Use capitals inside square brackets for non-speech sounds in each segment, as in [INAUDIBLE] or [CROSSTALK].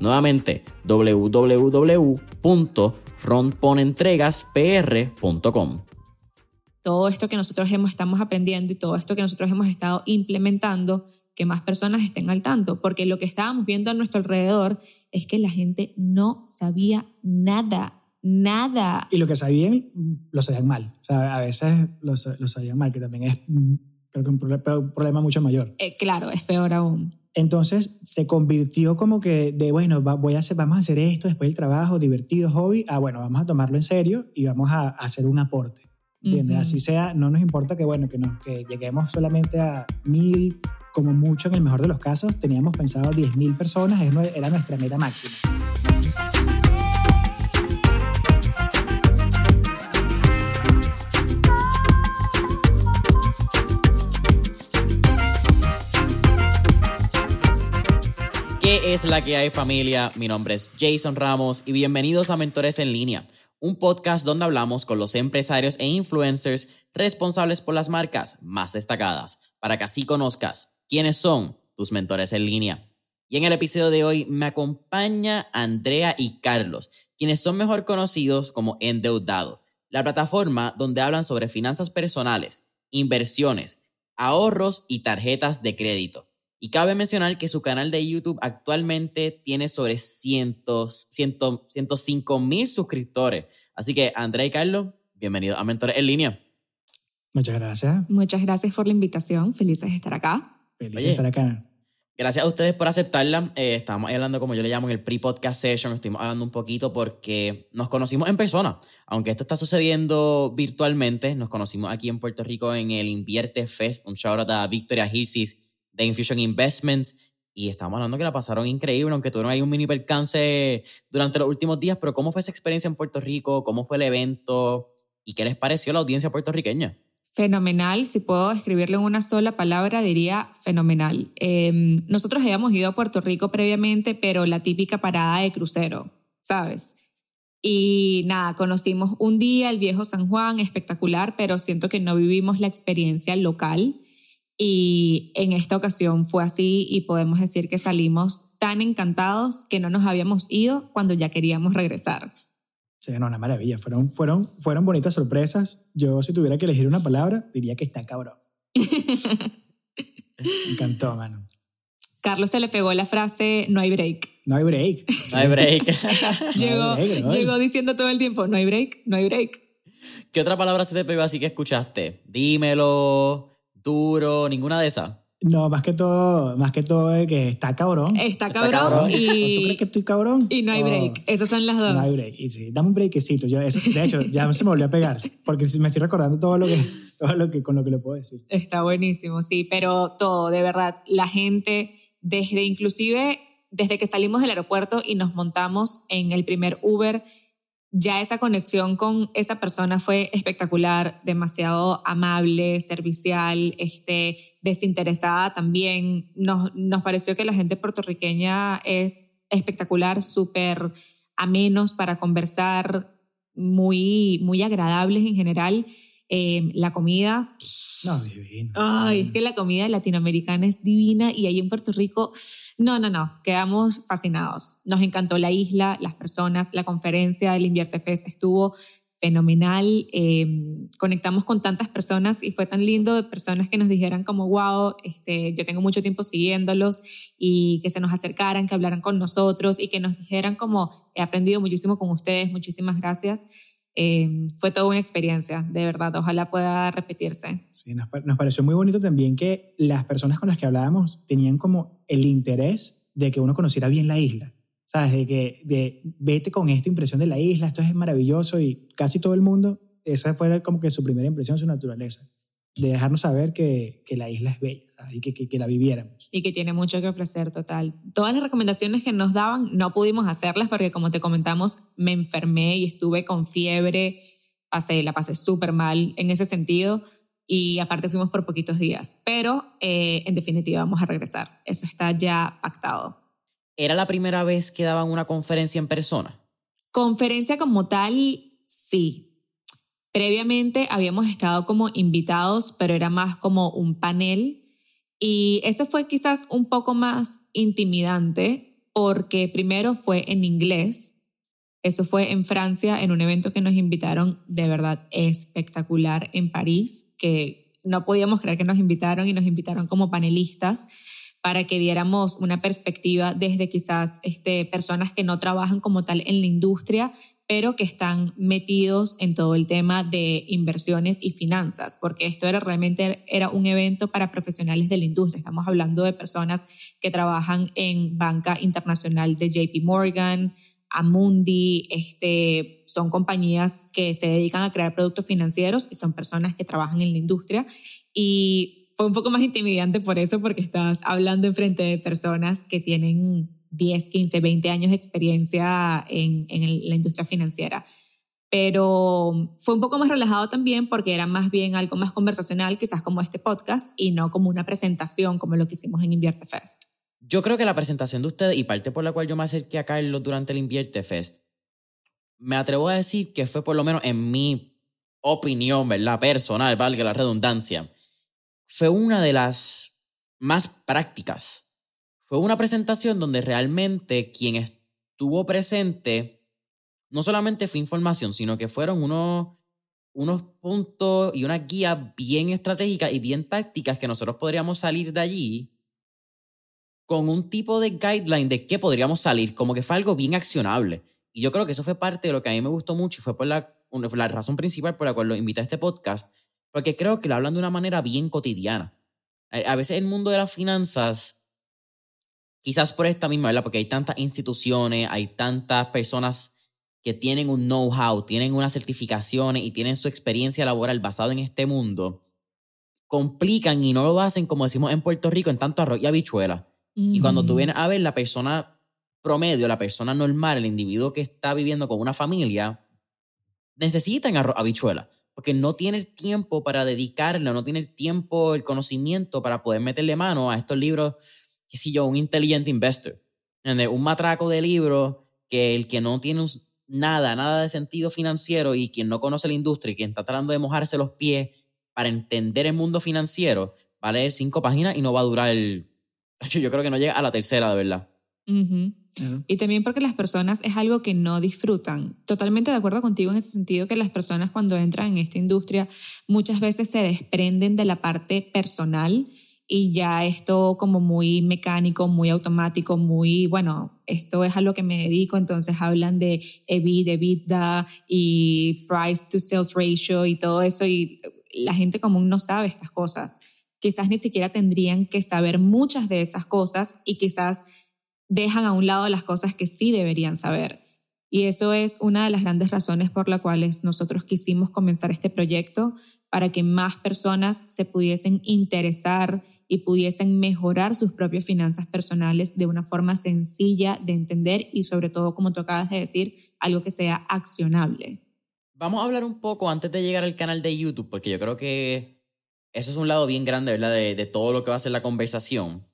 Nuevamente, www.ronponentregaspr.com. Todo esto que nosotros hemos, estamos aprendiendo y todo esto que nosotros hemos estado implementando, que más personas estén al tanto, porque lo que estábamos viendo a nuestro alrededor es que la gente no sabía nada nada. Y lo que sabían, lo sabían mal. O sea, a veces lo, lo sabían mal, que también es, mm, creo que un problema, mucho mayor. Eh, claro, es peor aún. Entonces se convirtió como que de, bueno, voy a hacer, vamos a hacer esto después del trabajo, divertido, hobby, ah, bueno, vamos a tomarlo en serio y vamos a, hacer un aporte. ¿Entiendes? Así sea, no nos importa que, bueno, que, nos, que lleguemos solamente a mil, como mucho en el mejor de los casos, teníamos pensado diez mil personas, era nuestra meta máxima. ¿Qué es la que hay familia? Mi nombre es Jason Ramos y bienvenidos a Mentores en línea, un podcast donde hablamos con los empresarios e influencers responsables por las marcas más destacadas, para que así conozcas quiénes son tus mentores en línea. Y en el episodio de hoy me acompaña Andrea y Carlos, quienes son mejor conocidos como Endeudado, la plataforma donde hablan sobre finanzas personales, inversiones, ahorros y tarjetas de crédito. Y cabe mencionar que su canal de YouTube actualmente tiene sobre cientos, ciento, 105 mil suscriptores. Así que, Andrea y Carlos, bienvenidos a Mentores en Línea. Muchas gracias. Muchas gracias por la invitación. Felices de estar acá. Felices de estar acá. Gracias a ustedes por aceptarla. Eh, estamos hablando, como yo le llamo, en el pre-podcast session. Estuvimos hablando un poquito porque nos conocimos en persona. Aunque esto está sucediendo virtualmente, nos conocimos aquí en Puerto Rico en el Invierte Fest. Un shout out a Victoria Hilsis de Infusion Investments. Y estamos hablando que la pasaron increíble, aunque tuvieron ahí un mini percance durante los últimos días. Pero, ¿cómo fue esa experiencia en Puerto Rico? ¿Cómo fue el evento? ¿Y qué les pareció la audiencia puertorriqueña? Fenomenal, si puedo describirlo en una sola palabra, diría fenomenal. Em, nosotros habíamos ido a Puerto Rico previamente, pero la típica parada de crucero, ¿sabes? Y nada, conocimos un día el viejo San Juan, espectacular, pero siento que no vivimos la experiencia local. Y en esta ocasión fue así y podemos decir que salimos tan encantados que no nos habíamos ido cuando ya queríamos regresar. Sí, no, una maravilla. Fueron, fueron, fueron bonitas sorpresas. Yo, si tuviera que elegir una palabra, diría que está cabrón. [LAUGHS] Me encantó, mano. Carlos se le pegó la frase no hay break. No hay break. No hay break. [LAUGHS] llegó, llegó diciendo todo el tiempo, no hay break, no hay break. ¿Qué otra palabra se te pegó así que escuchaste? Dímelo, duro, ninguna de esas. No, más que todo, más que todo es que está cabrón. Está cabrón, y... ¿Tú crees que estoy cabrón? Y no hay break. Esas son las dos. No hay break. Y sí, dame un breakcito. Yo, eso, de hecho, ya se me volvió a pegar porque me estoy recordando todo lo que, todo lo que, con lo que le puedo decir. Está buenísimo, sí, pero todo, de verdad, la gente, desde inclusive, desde que salimos del aeropuerto y nos montamos en el primer Uber, ya esa conexión con esa persona fue espectacular, demasiado amable, servicial, este, desinteresada también. Nos, nos pareció que la gente puertorriqueña es espectacular, súper amenos para conversar, muy, muy agradables en general. Eh, la comida, no, divino. Ay, es que la comida latinoamericana es divina y ahí en Puerto Rico, no, no, no, quedamos fascinados. Nos encantó la isla, las personas, la conferencia del Invierte Fest estuvo fenomenal. Em, conectamos con tantas personas y fue tan lindo de personas que nos dijeran como, wow, este, yo tengo mucho tiempo siguiéndolos y que se nos acercaran, que hablaran con nosotros y que nos dijeran como, he aprendido muchísimo con ustedes, muchísimas gracias. Em, fue toda una experiencia, de verdad, ojalá pueda repetirse. Sí, nos, pareció muy bonito también que las personas con las que hablábamos tenían como el interés de que uno conociera bien la isla ¿Sabes? De que de, vete con esta impresión de la isla, esto es maravilloso y casi todo el mundo, esa fue como que su primera impresión, su naturaleza, de dejarnos saber que, que la isla es bella y que, que, la viviéramos. Y que tiene mucho que ofrecer, total. Todas las recomendaciones que nos daban no pudimos hacerlas porque como te comentamos, me enfermé y estuve con fiebre, pasé, la pasé súper mal en ese sentido y aparte fuimos por poquitos días, pero eh, en definitiva vamos a regresar, eso está ya pactado. ¿Era la primera vez que daban una conferencia en persona? Conferencia como tal, sí. Previamente habíamos estado como invitados, pero era más como un panel. Y eso fue quizás un poco más intimidante porque primero fue en inglés. Eso fue en Francia, en un evento que nos invitaron de verdad espectacular en París, que no podíamos creer que nos invitaron y nos invitaron como panelistas para que diéramos una perspectiva desde quizás este, personas que no trabajan como tal en la industria, pero que están metidos en todo el tema de inversiones y finanzas, porque esto era realmente era un evento para profesionales de la industria. Estamos hablando de personas que trabajan en banca internacional de JP Morgan, Amundi, este, son compañías que se dedican a crear productos financieros y son personas que trabajan en la industria. Y fue un poco más intimidante por eso, porque estás hablando en frente de personas que tienen 10, 15, 20 años de experiencia en, en la industria financiera. Pero fue un poco más relajado también porque era más bien algo más conversacional, quizás como este podcast, y no como una presentación como lo que hicimos en Invierte Fest. Yo creo que la presentación de ustedes, y parte por la cual yo me acerqué a Carlos durante el Invierte Fest, me atrevo a decir que fue por lo menos en mi opinión, ¿verdad? Personal, valga la redundancia fue una de las más prácticas. Fue una presentación donde realmente quien estuvo presente no solamente fue información, sino que fueron unos, unos puntos y una guía bien estratégicas y bien tácticas que nosotros podríamos salir de allí con un tipo de guideline de qué podríamos salir, como que fue algo bien accionable. Y yo creo que eso fue parte de lo que a mí me gustó mucho y fue por la, la razón principal por la cual lo invité a este podcast, porque creo que lo hablan de una manera bien cotidiana. A veces el mundo de las finanzas, quizás por esta misma, ¿verdad? Porque hay tantas instituciones, hay tantas personas que tienen un know-how, tienen unas certificaciones y tienen su experiencia laboral basado en este mundo, complican y no lo hacen como decimos en Puerto Rico, en tanto arroz y habichuela. Y cuando tú vienes a ver la persona promedio, la persona normal, el individuo que está viviendo con una familia, necesitan arroz habichuela porque no tiene el tiempo para dedicarlo, no tiene el tiempo, el conocimiento para poder meterle mano a estos libros, qué sé yo, un intelligent investor, un matraco de libros que el que no tiene nada, nada de sentido financiero y quien no conoce la industria y quien está tratando de mojarse los pies para entender el mundo financiero, va a leer cinco páginas y no va a durar el... Yo creo que no llega a la tercera, de verdad. Y también porque las personas es algo que no disfrutan. Totalmente de acuerdo contigo en ese sentido que las personas cuando entran en esta industria muchas veces se desprenden de la parte personal y ya esto como muy mecánico, muy automático, muy, bueno, esto es a lo que me dedico, entonces hablan de EBIT, EBITDA y Price to Sales Ratio y todo eso y la gente común no sabe estas cosas. Quizás ni siquiera tendrían que saber muchas de esas cosas y quizás dejan a un lado las cosas que sí deberían saber. Y eso es una de las grandes razones por las cuales nosotros quisimos comenzar este proyecto para que más personas se pudiesen interesar y pudiesen mejorar sus propias finanzas personales de una forma sencilla de entender y sobre todo, como tú acabas de decir, algo que sea accionable. Vamos a hablar un poco antes de llegar al canal de YouTube, porque yo creo que eso es un lado bien grande. De, de todo lo que va a ser la conversación.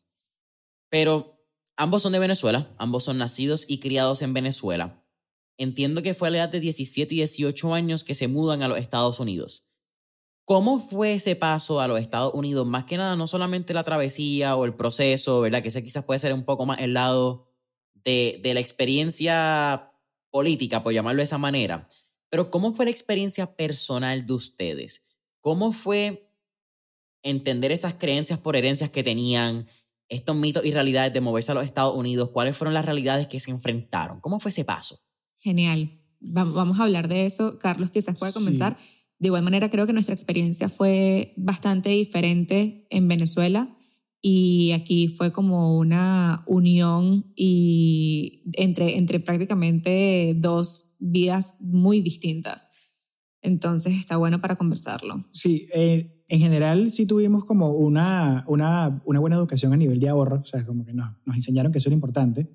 Pero Ambos son de Venezuela, ambos son nacidos y criados en Venezuela. Entiendo que fue a la edad de 17 y 18 años que se mudan a los Estados Unidos. ¿Cómo fue ese paso a los Estados Unidos? Más que nada, no solamente la travesía o el proceso, ¿verdad? Que ese quizás puede ser un poco más el lado de, de la experiencia política, por llamarlo de esa manera. Pero ¿cómo fue la experiencia personal de ustedes? ¿Cómo fue entender esas creencias por herencias que tenían, estos mitos y realidades de moverse a los Estados Unidos? ¿Cuáles fueron las realidades que se enfrentaron? ¿Cómo fue ese paso? Genial. Vamos a hablar de eso. Carlos quizás pueda comenzar. De igual manera, creo que nuestra experiencia fue bastante diferente en Venezuela y aquí fue como una unión y entre, entre prácticamente dos vidas muy distintas. Entonces está bueno para conversarlo. Sí, eh, en general sí tuvimos como una, una, una, buena educación a nivel de ahorro, o sea, como que nos, nos enseñaron que eso era importante.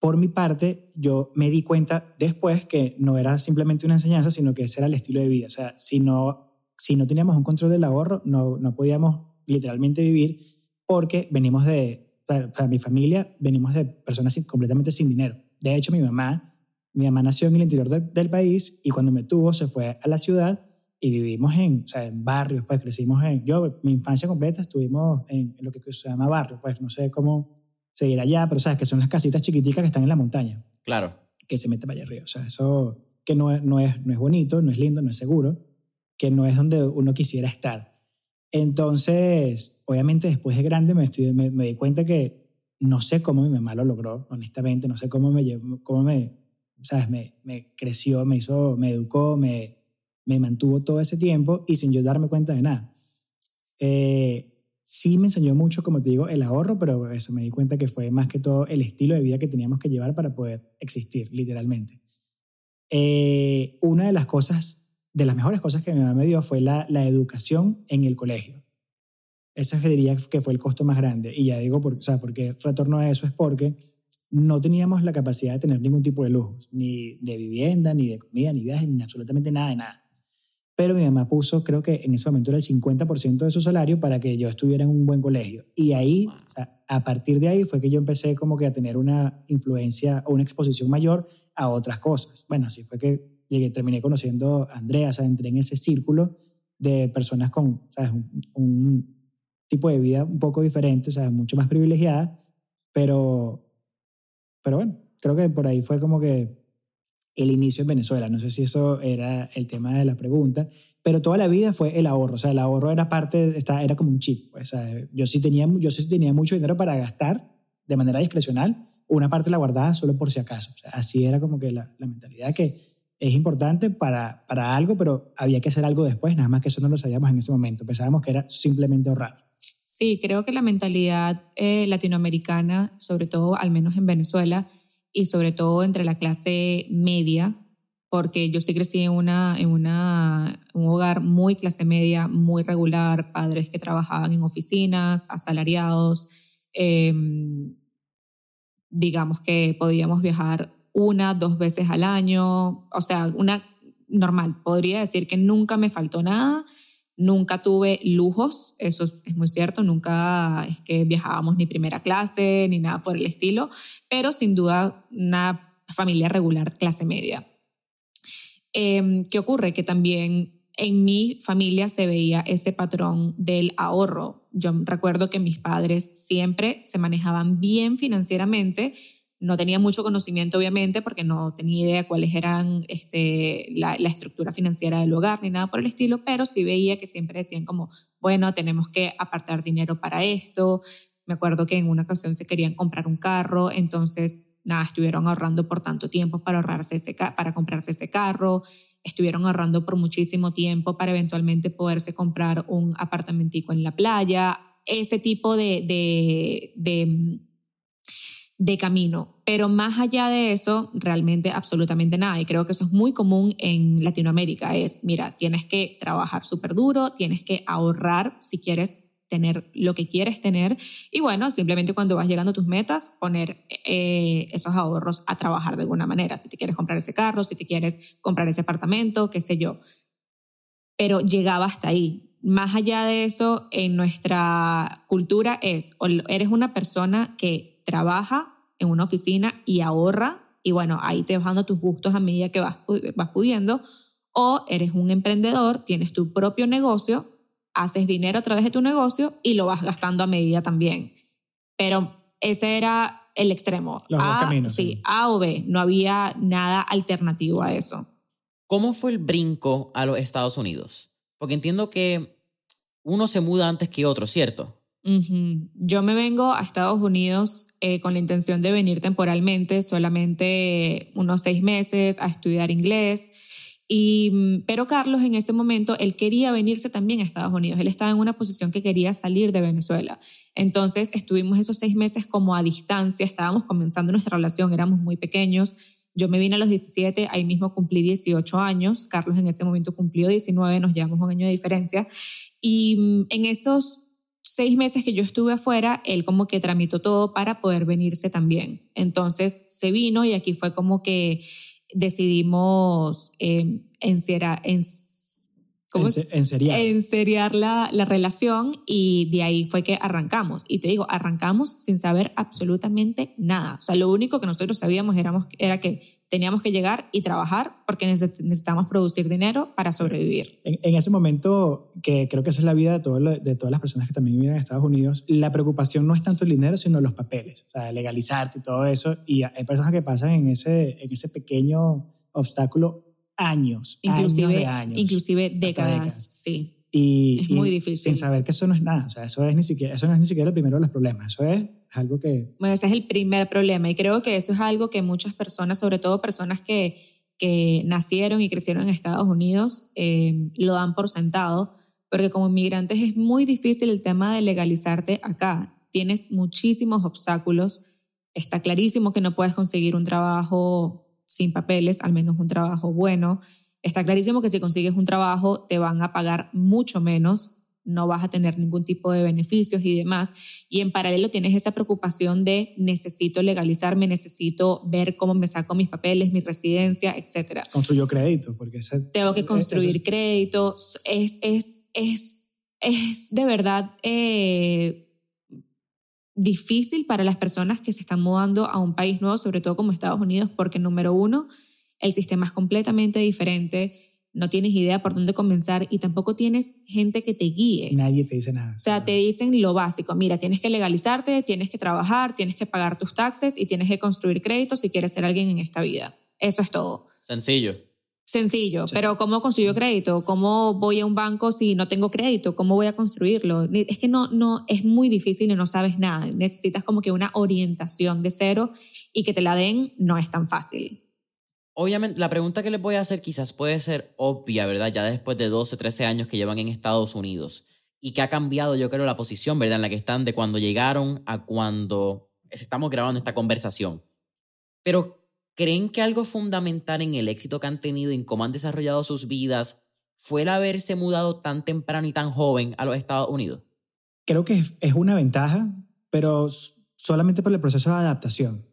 Por mi parte, yo me di cuenta después que no era simplemente una enseñanza, sino que ese era el estilo de vida. O sea, si no, si no teníamos un control del ahorro, no, no podíamos literalmente vivir porque venimos de, para, mi familia, venimos de personas completamente sin dinero. De hecho, mi mamá, mi mamá nació en el interior del, país y cuando me tuvo se fue a la ciudad y vivimos en, o sea, en barrios, pues crecimos en, yo, mi infancia completa estuvimos en, lo que se llama barrio, pues no sé cómo seguir allá, pero sabes que son las casitas chiquiticas que están en la montaña. Claro. Que se mete para allá arriba. O sea, eso que no, no, es, no es bonito, no es lindo, no es seguro, que no es donde uno quisiera estar. Entonces, obviamente después de grande me, estoy, me, di cuenta que no sé cómo mi mamá lo logró, honestamente, no sé cómo me, cómo me, ¿sabes? Me, me creció, me hizo, me educó, me, me mantuvo todo ese tiempo y sin yo darme cuenta de nada. Eh, sí me enseñó mucho, como te digo, el ahorro, pero eso me di cuenta que fue más que todo el estilo de vida que teníamos que llevar para poder existir, literalmente. Eh, una de las cosas de las mejores cosas que mi mamá me dio fue la, la educación en el colegio. Esa diría que fue el costo más grande. Y ya digo, por, o sea, porque retorno a eso es porque no teníamos la capacidad de tener ningún tipo de lujos, ni de vivienda, ni de comida, ni viajes, ni absolutamente nada de nada. Pero mi mamá puso, creo que en ese momento era el 50% de su salario para que yo estuviera en un buen colegio. Y ahí, o sea, a partir de ahí fue que yo empecé como que a tener una influencia o una exposición mayor a otras cosas. Bueno, así fue que llegué, terminé conociendo a Andrea, o sea, entré en ese círculo de personas con ¿sabes? Un, tipo de vida un poco diferente, o sea, mucho más privilegiada, pero, pero bueno, creo que por ahí fue como que el inicio en Venezuela. No sé si eso era el tema de la pregunta, pero toda la vida fue el ahorro. O sea, el ahorro era parte, era como un chip. O sea, yo, sí tenía, yo sí tenía mucho dinero para gastar de manera discrecional, una parte la guardaba solo por si acaso. O sea, así era como que la, la mentalidad que es importante para, para algo, pero había que hacer algo después, nada más que eso no lo sabíamos en ese momento. Pensábamos que era simplemente ahorrar. Sí, creo que la mentalidad eh, latinoamericana, sobre todo al menos en Venezuela, y sobre todo entre la clase media, porque yo sí crecí en, una, en una, un hogar muy clase media, muy regular, padres que trabajaban en oficinas, asalariados, em, digamos que podíamos viajar una, dos veces al año, o sea, una normal. Podría decir que nunca me faltó nada, nunca tuve lujos, eso es muy cierto, nunca es que viajábamos ni primera clase ni nada por el estilo, pero sin duda una familia regular clase media. Em, ¿Qué ocurre? Que también en mi familia se veía ese patrón del ahorro. Yo recuerdo que mis padres siempre se manejaban bien financieramente, no tenía mucho conocimiento, obviamente, porque no tenía idea cuáles eran este, la, estructura financiera del hogar ni nada por el estilo, pero sí veía que siempre decían como, bueno, tenemos que apartar dinero para esto. Me acuerdo que en una ocasión se querían comprar un carro, entonces, nada, estuvieron ahorrando por tanto tiempo para, ahorrarse ese, para comprarse ese carro, estuvieron ahorrando por muchísimo tiempo para eventualmente poderse comprar un apartamentico en la playa, ese tipo de, de, de de camino. Pero más allá de eso, realmente absolutamente nada. Y creo que eso es muy común en Latinoamérica. Es, mira, tienes que trabajar súper duro, tienes que ahorrar si quieres tener lo que quieres tener. Y bueno, simplemente cuando vas llegando a tus metas, poner eh, esos ahorros a trabajar de alguna manera. Si te quieres comprar ese carro, si te quieres comprar ese apartamento, qué sé yo. Pero llegaba hasta ahí. Más allá de eso, en nuestra cultura es, o eres una persona que trabaja en una oficina y ahorra y bueno, ahí te vas dando tus gustos a medida que vas, vas pudiendo, o eres un emprendedor, tienes tu propio negocio, haces dinero a través de tu negocio y lo vas gastando a medida también. Pero ese era el extremo. Los a, caminos. Sí, A o B, no había nada alternativo a eso. ¿Cómo fue el brinco a los Estados Unidos? Porque entiendo que uno se muda antes que otro, ¿cierto? Yo me vengo a Estados Unidos eh, con la intención de venir temporalmente, solamente unos seis meses a estudiar inglés. Mm, pero Carlos en ese momento, él quería venirse también a Estados Unidos. Él estaba en una posición que quería salir de Venezuela. Entonces estuvimos esos seis meses como a distancia, estábamos comenzando nuestra relación, éramos muy pequeños. Yo me vine a los 17, ahí mismo cumplí 18 años. Carlos en ese momento cumplió 19, nos llevamos un año de diferencia. Y mm, en esos seis meses que yo estuve afuera, él como que tramitó todo para poder venirse también. Entonces se vino y aquí fue como que decidimos eh, encerrar, en, ¿Cómo enseriar. enseriar la, la, relación y de ahí fue que arrancamos. Y te digo, arrancamos sin saber absolutamente nada. O sea, lo único que nosotros sabíamos éramos, era que teníamos que llegar y trabajar porque necesitamos producir dinero para sobrevivir. En, ese momento, que creo que esa es la vida de, todo, de todas las personas que también viven en Estados Unidos, la preocupación no es tanto el dinero, sino los papeles, o sea, legalizarte y todo eso. Y hay personas que pasan en ese, en ese pequeño obstáculo años, inclusive, años Inclusive décadas, sí. Y, es muy difícil. Sin saber que eso no es nada. O sea, eso, es ni siquiera, eso no es ni siquiera el primero de los problemas. Eso es algo que... Bueno, ese es el primer problema. Y creo que eso es algo que muchas personas, sobre todo personas que, que nacieron y crecieron en Estados Unidos, eh, lo dan por sentado. Porque como inmigrantes es muy difícil el tema de legalizarte acá. Tienes muchísimos obstáculos. Está clarísimo que no puedes conseguir un trabajo sin papeles, al menos un trabajo bueno. Está clarísimo que si consigues un trabajo te van a pagar mucho menos, no vas a tener ningún tipo de beneficios y demás. Y en paralelo tienes esa preocupación de necesito legalizarme, necesito ver cómo me saco mis papeles, mi residencia, etc. Construyo crédito, porque Tengo que construir crédito. Es, es, es, es de verdad... Eh, difícil para las personas que se están mudando a un país nuevo, sobre todo como Estados Unidos, porque número uno, el sistema es completamente diferente, no tienes idea por dónde comenzar y tampoco tienes gente que te guíe. Nadie te dice nada. O sea, te dicen lo básico, mira, tienes que legalizarte, tienes que trabajar, tienes que pagar tus taxes y tienes que construir créditos si quieres ser alguien en esta vida. Eso es todo. Sencillo. Sencillo, pero ¿cómo consigo crédito? ¿Cómo voy a un banco si no tengo crédito? ¿Cómo voy a construirlo? Es que no, no, es muy difícil y no sabes nada. Necesitas como que una orientación de cero y que te la den no es tan fácil. Obviamente, la pregunta que les voy a hacer quizás puede ser obvia, ¿verdad? Ya después de 12, 13 años que llevan en Estados Unidos y que ha cambiado, yo creo, la posición, ¿verdad? En la que están de cuando llegaron a cuando estamos grabando esta conversación. Pero, ¿Creen que algo fundamental en el éxito que han tenido y en cómo han desarrollado sus vidas fue el haberse mudado tan temprano y tan joven a los Estados Unidos? Creo que es una ventaja, pero solamente por el proceso de adaptación.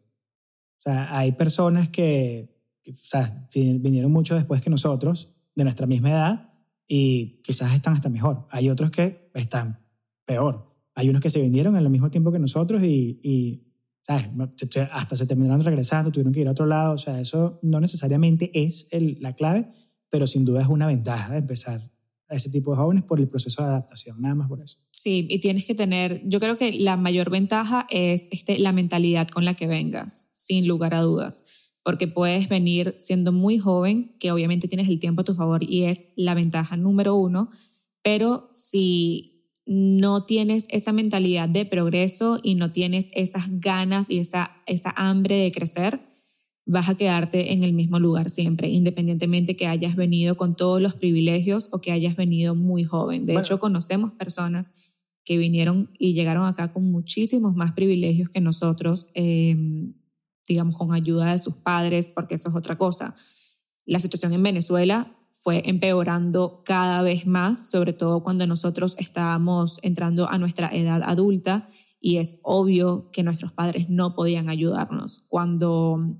O sea, hay personas que, o sea, vinieron mucho después que nosotros, de nuestra misma edad, y quizás están hasta mejor. Hay otros que están peor. Hay unos que se vinieron al mismo tiempo que nosotros y hasta se terminaron regresando, tuvieron que ir a otro lado, o sea, eso no necesariamente es la clave, pero sin duda es una ventaja empezar a ese tipo de jóvenes por el proceso de adaptación, nada más por eso. Sí, y tienes que tener, yo creo que la mayor ventaja es este, la mentalidad con la que vengas, sin lugar a dudas, porque puedes venir siendo muy joven, que obviamente tienes el tiempo a tu favor y es la ventaja número uno, pero si no tienes esa mentalidad de progreso y no tienes esas ganas y esa, esa hambre de crecer, vas a quedarte en el mismo lugar siempre, independientemente que hayas venido con todos los privilegios o que hayas venido muy joven. De hecho, conocemos personas que vinieron y llegaron acá con muchísimos más privilegios que nosotros, em, digamos, con ayuda de sus padres, porque eso es otra cosa. La situación en Venezuela fue empeorando cada vez más, sobre todo cuando nosotros estábamos entrando a nuestra edad adulta y es obvio que nuestros padres no podían ayudarnos. Cuando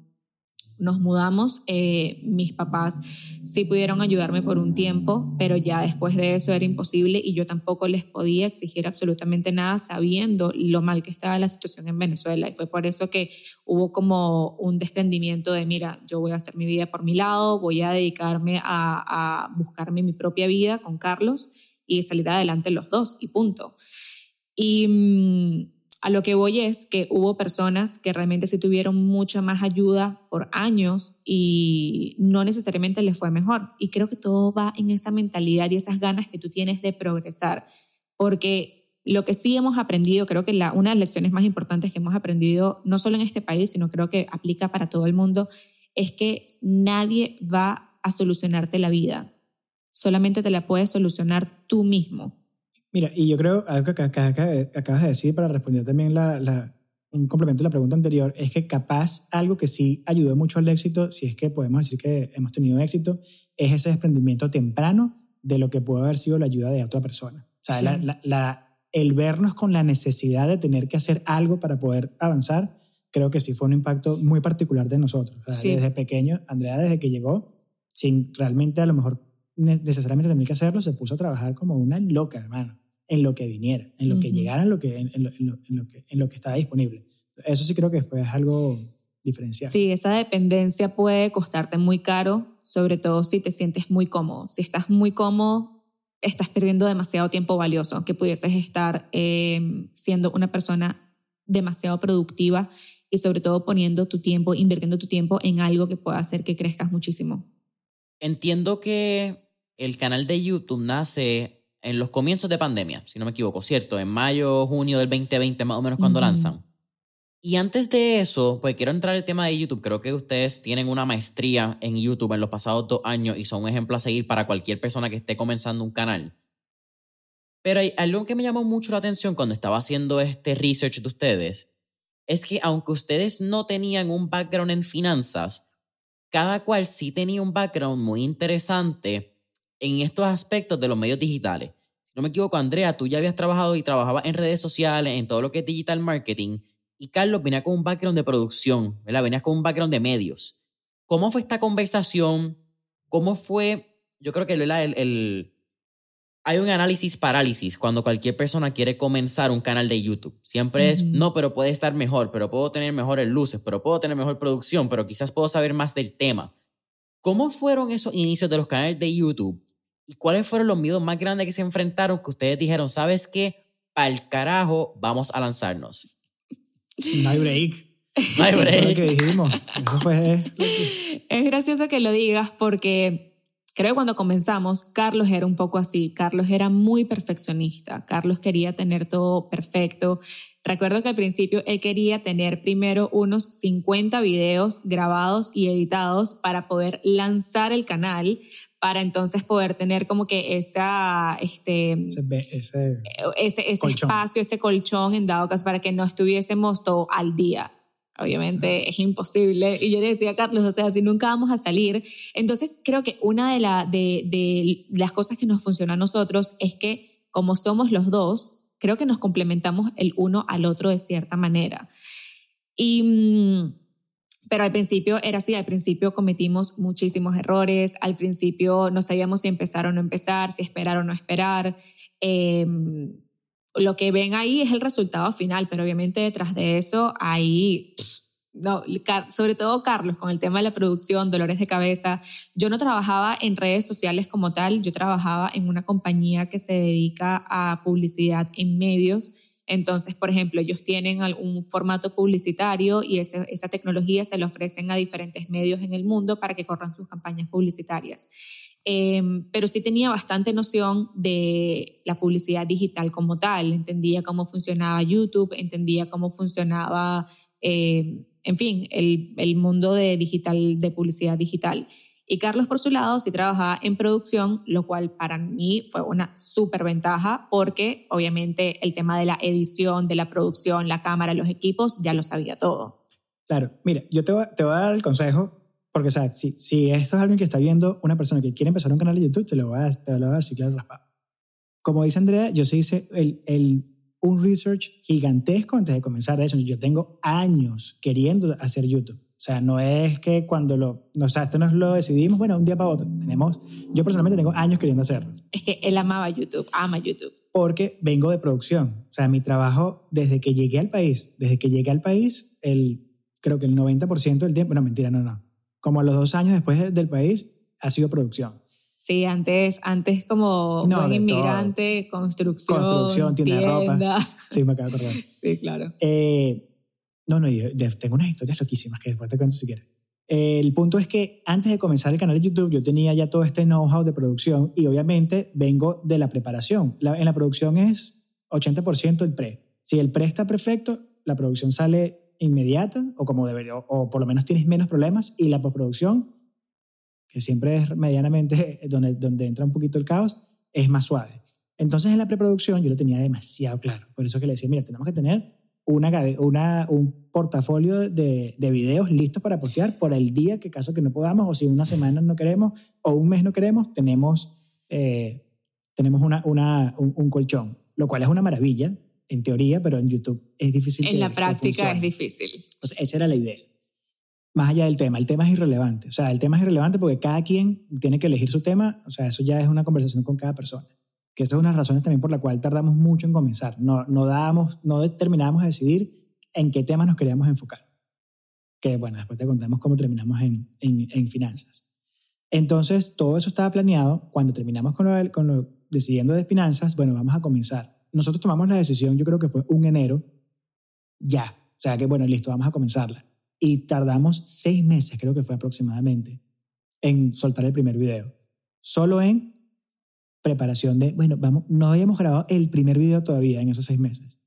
nos mudamos, eh, mis papás sí pudieron ayudarme por un tiempo, pero ya después de eso era imposible y yo tampoco les podía exigir absolutamente nada sabiendo lo mal que estaba la situación en Venezuela. Y fue por eso que hubo como un desprendimiento de, mira, yo voy a hacer mi vida por mi lado, voy a dedicarme a, a buscarme mi propia vida con Carlos y salir adelante los dos y punto. Y mm, a lo que voy es que hubo personas que realmente sí tuvieron mucha más ayuda por años y no necesariamente les fue mejor. Y creo que todo va en esa mentalidad y esas ganas que tú tienes de progresar. Porque lo que sí hemos aprendido, creo que una de las lecciones más importantes que hemos aprendido, no solo en este país, sino creo que aplica para todo el mundo, es que nadie va a solucionarte la vida. Solamente te la puedes solucionar tú mismo. Mira, y yo creo, algo que acabas de decir para responder también la, un complemento a la pregunta anterior, es que capaz algo que sí ayudó mucho al éxito, si es que podemos decir que hemos tenido éxito, es ese desprendimiento temprano de lo que puede haber sido la ayuda de otra persona. O sea, la, el vernos con la necesidad de tener que hacer algo para poder avanzar, creo que sí fue un impacto muy particular de nosotros. O sea, Desde pequeño, Andrea, desde que llegó, sin realmente a lo mejor necesariamente tener que hacerlo, se puso a trabajar como una loca, hermano, en lo que viniera, en lo que llegara, en lo que, en, lo, en, lo, que, en lo que estaba disponible. Eso sí creo que fue algo diferencial. Sí, esa dependencia puede costarte muy caro, sobre todo si te sientes muy cómodo. Si estás muy cómodo, estás perdiendo demasiado tiempo valioso, que pudieses estar eh, siendo una persona demasiado productiva y sobre todo poniendo tu tiempo, invirtiendo tu tiempo en algo que pueda hacer que crezcas muchísimo. Entiendo que el canal de YouTube nace en los comienzos de pandemia, si no me equivoco, ¿cierto? En mayo, junio del 2020, más o menos cuando lanzan. Y antes de eso, pues quiero entrar al tema de YouTube. Creo que ustedes tienen una maestría en YouTube en los pasados dos años y son un ejemplo a seguir para cualquier persona que esté comenzando un canal. Pero hay algo que me llamó mucho la atención cuando estaba haciendo este research de ustedes, es que aunque ustedes no tenían un background en finanzas, cada cual sí tenía un background muy interesante en estos aspectos de los medios digitales. Si no me equivoco, Andrea, tú ya habías trabajado y trabajabas en redes sociales, en todo lo que es digital marketing, y Carlos venía con un background de producción, ¿verdad? Venía con un background de medios. ¿Cómo fue esta conversación? ¿Cómo fue? Yo creo que el, el, hay un análisis parálisis cuando cualquier persona quiere comenzar un canal de YouTube. Siempre es, no, pero puede estar mejor, pero puedo tener mejores luces, pero puedo tener mejor producción, pero quizás puedo saber más del tema. ¿Cómo fueron esos inicios de los canales de YouTube? ¿Y cuáles fueron los miedos más grandes que se enfrentaron que ustedes dijeron, sabes qué? Al carajo, vamos a lanzarnos? No hay break. No hay break. que dijimos. Eso fue... [LAUGHS] Es gracioso que lo digas porque creo que cuando comenzamos, Carlos era un poco así. Carlos era muy perfeccionista. Carlos quería tener todo perfecto. Recuerdo que al principio él quería tener primero unos 50 videos grabados y editados para poder lanzar el canal, para entonces poder tener como que esa, este, ese, ese, espacio, ese colchón en dado caso para que no estuviésemos todo al día. Obviamente es imposible. Y yo le decía a Carlos, o sea, si nunca vamos a salir. Entonces creo que una de, la, de, de las cosas que nos funciona a nosotros es que como somos los dos, creo que nos complementamos el uno al otro de cierta manera. Y mm, pero al principio era así, al principio cometimos muchísimos errores, al principio no sabíamos si empezar o no empezar, si esperar o no esperar. Em, lo que ven ahí es el resultado final, pero obviamente detrás de eso hay, no, sobre todo Carlos, con el tema de la producción, dolores de cabeza. Yo no trabajaba en redes sociales como tal, yo trabajaba en una compañía que se dedica a publicidad en medios entonces, por ejemplo, ellos tienen algún formato publicitario y esa, tecnología se la ofrecen a diferentes medios en el mundo para que corran sus campañas publicitarias. Em, pero sí tenía bastante noción de la publicidad digital como tal. Entendía cómo funcionaba YouTube, entendía cómo funcionaba, em, en fin, el, el mundo de, digital, de publicidad digital. Y Carlos, por su lado, sí trabajaba en producción, lo cual para mí fue una súper ventaja porque obviamente el tema de la edición, de la producción, la cámara, los equipos, ya lo sabía todo. Claro, mira, yo te voy, a dar el consejo porque, o sea, si, esto es alguien que está viendo una persona que quiere empezar un canal de YouTube, te lo voy a, te lo dar así claro raspado. Como dice Andrea, yo se hice un research gigantesco antes de comenzar eso. Yo tengo años queriendo hacer YouTube. O sea, no es que cuando lo, o sea, esto nos lo decidimos, bueno, un día para otro. Tenemos, yo personalmente tengo años queriendo hacerlo. Es que él amaba YouTube, ama YouTube. Porque vengo de producción. O sea, mi trabajo desde que llegué al país, desde que llegué al país, el, creo que el 90% del tiempo, no, mentira, no, no. Como a los dos años después del país, ha sido producción. Sí, antes, antes como No, buen inmigrante, construcción, Construcción, tienda de ropa. tienda. Sí, me acabo de acordar. [LAUGHS] Sí, claro. Eh, no, no, yo tengo unas historias loquísimas que después te cuento si quieres. El punto es que antes de comenzar el canal de YouTube yo tenía ya todo este know-how de producción y obviamente vengo de la preparación. En la producción es 80% el pre. Si el pre está perfecto, la producción sale inmediata o como debería, o, o por lo menos tienes menos problemas y la postproducción, que siempre es medianamente [LAUGHS] donde, donde entra un poquito el caos, es más suave. Entonces en la preproducción yo lo tenía demasiado claro. Por eso que le decía, mira, tenemos que tener una, una, un portafolio de, de videos listos para postear por el día que caso que no podamos o si una semana no queremos o un mes no queremos, tenemos, eh, tenemos una, una, un, un colchón, lo cual es una maravilla en teoría, pero en YouTube es difícil. En que- la práctica es difícil. Entonces, esa era la idea. Más allá del tema, el tema es irrelevante. O sea, el tema es irrelevante porque cada quien tiene que elegir su tema. O sea, eso ya es una conversación con cada persona. Que esa es una de las razones también por la cual tardamos mucho en comenzar. No, no, dábamos, no determinábamos de decidir en qué tema nos queríamos enfocar. Que bueno, después te contamos cómo terminamos en, en, en finanzas. Entonces, todo eso estaba planeado. Cuando terminamos con lo, con lo decidiendo de finanzas, bueno, vamos a comenzar. Nosotros tomamos la decisión, yo creo que fue un enero, ya. O sea que, bueno, listo, vamos a comenzarla. Y tardamos seis meses, creo que fue aproximadamente, en soltar el primer video. Solo en preparación de, bueno, vamos, no habíamos grabado el primer video todavía en esos seis meses.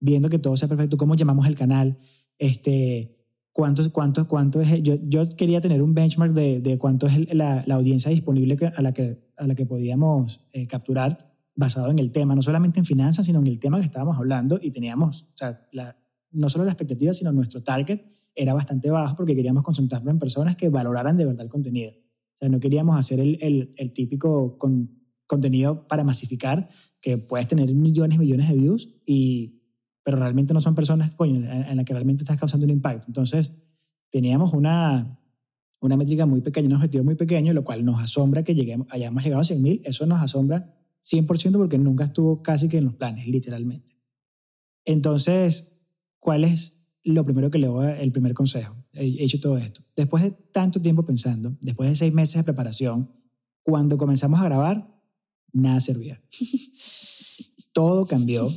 Viendo que todo sea perfecto, cómo llamamos el canal, este, cuánto, cuánto, cuánto es, yo, yo quería tener un benchmark de, de cuánto es la, la audiencia disponible a la que, a la que podíamos eh, capturar basado en el tema, no solamente en finanzas, sino en el tema que estábamos hablando y teníamos, o sea, la, no solo la expectativa, sino nuestro target era bastante bajo porque queríamos concentrarnos en personas que valoraran de verdad el contenido. O sea, no queríamos hacer el, el, el típico con, contenido para masificar, que puedes tener millones y millones de views, y, pero realmente no son personas coño, en, en las que realmente estás causando un impacto. Entonces, teníamos una, una métrica muy pequeña, un objetivo muy pequeño, lo cual nos asombra que lleguemos, hayamos llegado a 100.000. Eso nos asombra 100% porque nunca estuvo casi que en los planes, literalmente. Entonces, ¿cuál es lo primero que le voy a, el primer consejo? He he hecho todo esto. Después de tanto tiempo pensando, después de seis meses de preparación, cuando comenzamos a grabar, nada servía. todo cambió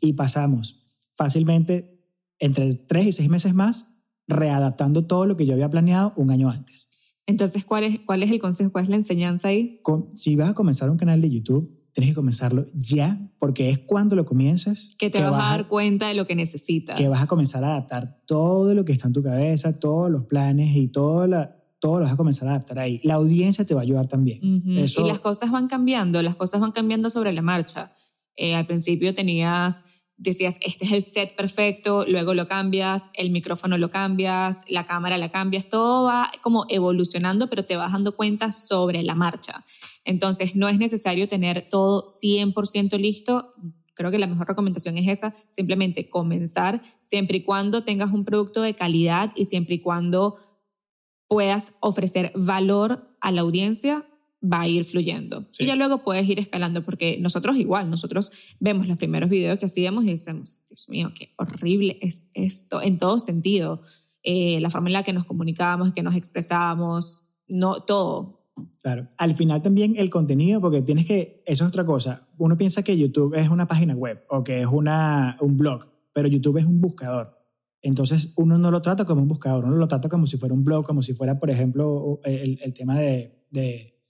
y pasamos fácilmente entre tres y seis meses más readaptando todo lo que yo había planeado un año antes. Entonces, ¿cuál es, ¿cuál es el consejo? ¿Cuál es la enseñanza ahí? Con- si vas a comenzar un canal de YouTube, tienes que comenzarlo ya, porque es cuando lo comiences Que te vas, a dar cuenta de lo que necesitas. que vas a comenzar a adaptar todo lo que está en tu cabeza, todos los planes y todo, la, todo lo vas a comenzar a adaptar ahí. La audiencia te va a ayudar también. Eso- Y las cosas van cambiando, las cosas van cambiando sobre la marcha. Eh, al principio tenías, decías, este es el set perfecto, luego lo cambias, el micrófono lo cambias, la cámara la cambias, todo va como evolucionando, pero te vas dando cuenta sobre la marcha. Entonces, no es necesario tener todo 100% listo. Creo que la mejor recomendación es esa, simplemente comenzar siempre y cuando tengas un producto de calidad y siempre y cuando puedas ofrecer valor a la audiencia, va a ir fluyendo. Sí. Y ya luego puedes ir escalando, porque nosotros igual, nosotros vemos los primeros videos que hacíamos y decimos, Dios mío, qué horrible es esto, en todo sentido. Eh, la forma en la que nos comunicábamos, que nos expresábamos, no, todo. Claro. Al final también el contenido, porque tienes que, eso es otra cosa. Uno piensa que YouTube es una página web o que es una, un blog, pero YouTube es un buscador. Entonces uno no lo trata como un buscador, uno lo trata como si fuera un blog, como si fuera, por ejemplo, el, el tema de, de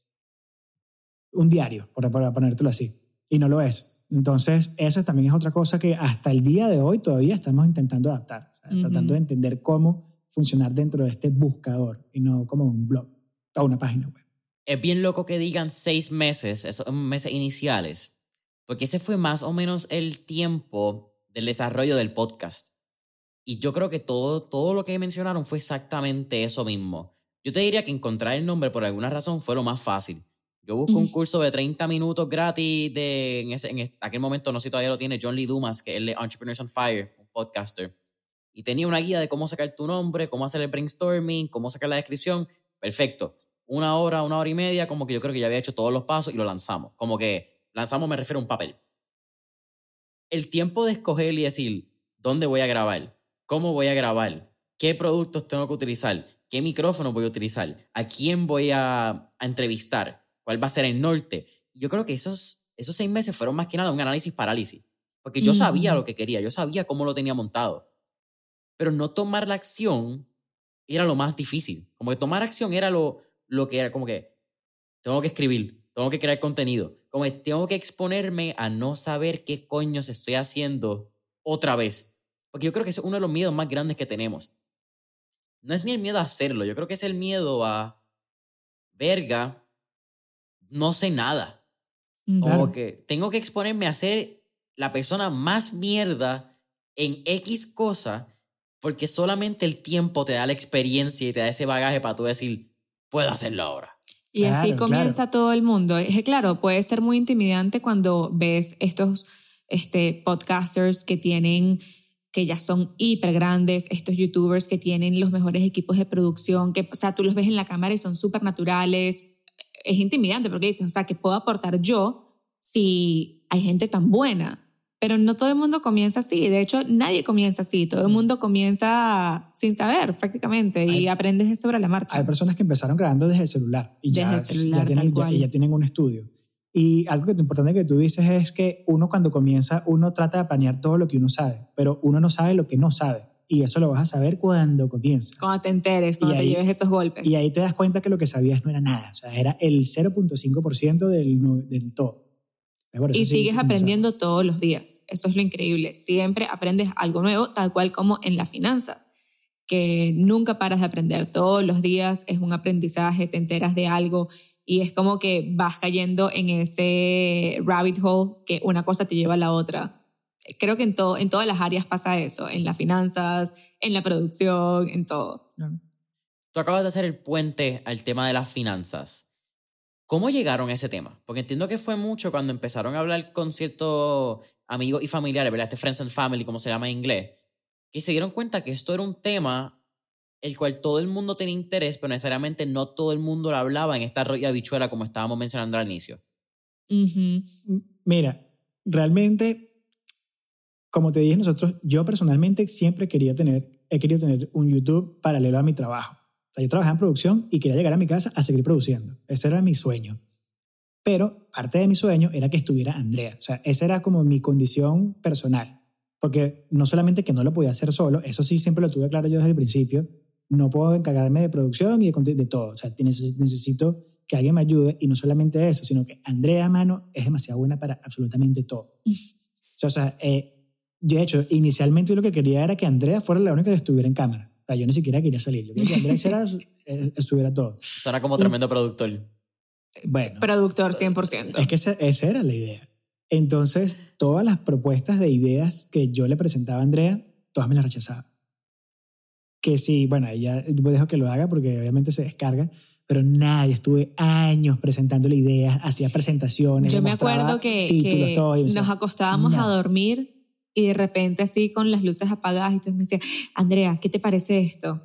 un diario, por, por ponértelo así. Y no lo es. Entonces, eso también es otra cosa que hasta el día de hoy todavía estamos intentando adaptar, o sea, tratando de entender cómo funcionar dentro de este buscador y no como un blog o una página web. Es bien loco que digan seis meses, esos meses iniciales, porque ese fue más o menos el tiempo del desarrollo del podcast. Y yo creo que todo, todo lo que mencionaron fue exactamente eso mismo. Yo te diría que encontrar el nombre por alguna razón fue lo más fácil. Yo busco un curso de 30 minutos gratis de, en, ese, en aquel momento, no sé si todavía lo tiene, John Lee Dumas, que es el de Entrepreneurs on Fire, un podcaster. Y tenía una guía de cómo sacar tu nombre, cómo hacer el brainstorming, cómo sacar la descripción. Perfecto. Una hora, una hora y media, como que yo creo que ya había hecho todos los pasos y lo lanzamos. Como que lanzamos me refiero a un papel. El tiempo de escoger y decir dónde voy a grabar, cómo voy a grabar, qué productos tengo que utilizar, qué micrófono voy a utilizar, a quién voy a, a entrevistar. cuál va a ser el norte. Yo creo que esos, esos seis meses fueron más que nada un análisis parálisis, porque yo sabía lo que quería, yo sabía cómo lo tenía montado, pero no tomar la acción era lo más difícil. Como que tomar acción era lo, lo que era, como que tengo que escribir, tengo que crear contenido, como que tengo que exponerme a no saber qué coño se estoy haciendo otra vez. Porque yo creo que es uno de los miedos más grandes que tenemos. No es ni el miedo a hacerlo, yo creo que es el miedo a, verga, no sé nada. Mm, como que tengo que exponerme a ser la persona más mierda en X cosa porque solamente el tiempo te da la experiencia y te da ese bagaje para tú decir, puedo hacerlo ahora. Y así comienza todo el mundo. Es claro, puede ser muy intimidante cuando ves estos este, podcasters que tienen que ya son hiper grandes, estos youtubers que tienen los mejores equipos de producción, que, o sea, tú los ves en la cámara y son súper naturales. Es intimidante porque dices, o sea, que puedo aportar yo si hay gente tan buena. Pero no todo el mundo comienza así. De hecho, nadie comienza así. Todo el mundo comienza sin saber prácticamente y aprendes sobre la marcha. Hay personas que empezaron grabando desde el celular y ya, ya, tienen, ya, tienen un estudio. Y algo que es importante que tú dices es que uno cuando comienza, uno trata de planear todo lo que uno sabe, pero uno no sabe lo que no sabe. Y eso lo vas a saber cuando comienzas. Cuando te enteres, cuando te lleves esos golpes. Y ahí te das cuenta que lo que sabías no era nada. O sea, era el 0.5% del, del todo y sigues aprendiendo todos los días. Eso es lo increíble. Siempre aprendes algo nuevo, tal cual como en las finanzas, que nunca paras de aprender. Todos los días es un aprendizaje, te enteras de algo y es como que vas cayendo en ese rabbit hole que una cosa te lleva a la otra. Creo que en, todo, en todas las áreas pasa eso, en las finanzas, en la producción, en todo. Tú acabas de hacer el puente al tema de las finanzas. ¿Cómo llegaron a ese tema? Porque entiendo que fue mucho cuando empezaron a hablar con ciertos amigos y familiares, ¿verdad? Este Friends and Family, como se llama en inglés, que se dieron cuenta que esto era un tema el cual todo el mundo tenía interés, pero necesariamente no todo el mundo lo hablaba en esta roya bichuela como estábamos mencionando al inicio. Mira, realmente, como te dije, nosotros, yo personalmente siempre quería tener, he querido tener un YouTube paralelo a mi trabajo yo trabajaba en producción y quería llegar a mi casa a seguir produciendo. Ese era mi sueño. Pero parte de mi sueño era que estuviera Andrea. O sea, esa era como mi condición personal. Porque no solamente que no lo podía hacer solo, eso sí siempre lo tuve claro yo desde el principio. No puedo encargarme de producción y de, de todo. O sea, necesito que alguien me ayude y no solamente eso, sino que Andrea, mano, es demasiado buena para absolutamente todo. [LAUGHS] o sea, eh, de hecho, inicialmente yo lo que quería era que Andrea fuera la única que estuviera en cámara yo ni siquiera quería salir. Yo quería que Andrés eh, estuviera todo. Suena como tremendo productor. Bueno. Productor 100%. Es que esa, era la idea. Entonces, todas las propuestas de ideas que yo le presentaba a Andrea, todas me las rechazaba. Que sí, bueno, ella dejo que lo haga porque obviamente se descarga, pero nadie, estuve años presentándole ideas, hacía presentaciones. Yo me acuerdo que, nos acostábamos a dormir y de repente así con las luces apagadas y entonces me decía, Andrea, ¿qué te parece esto?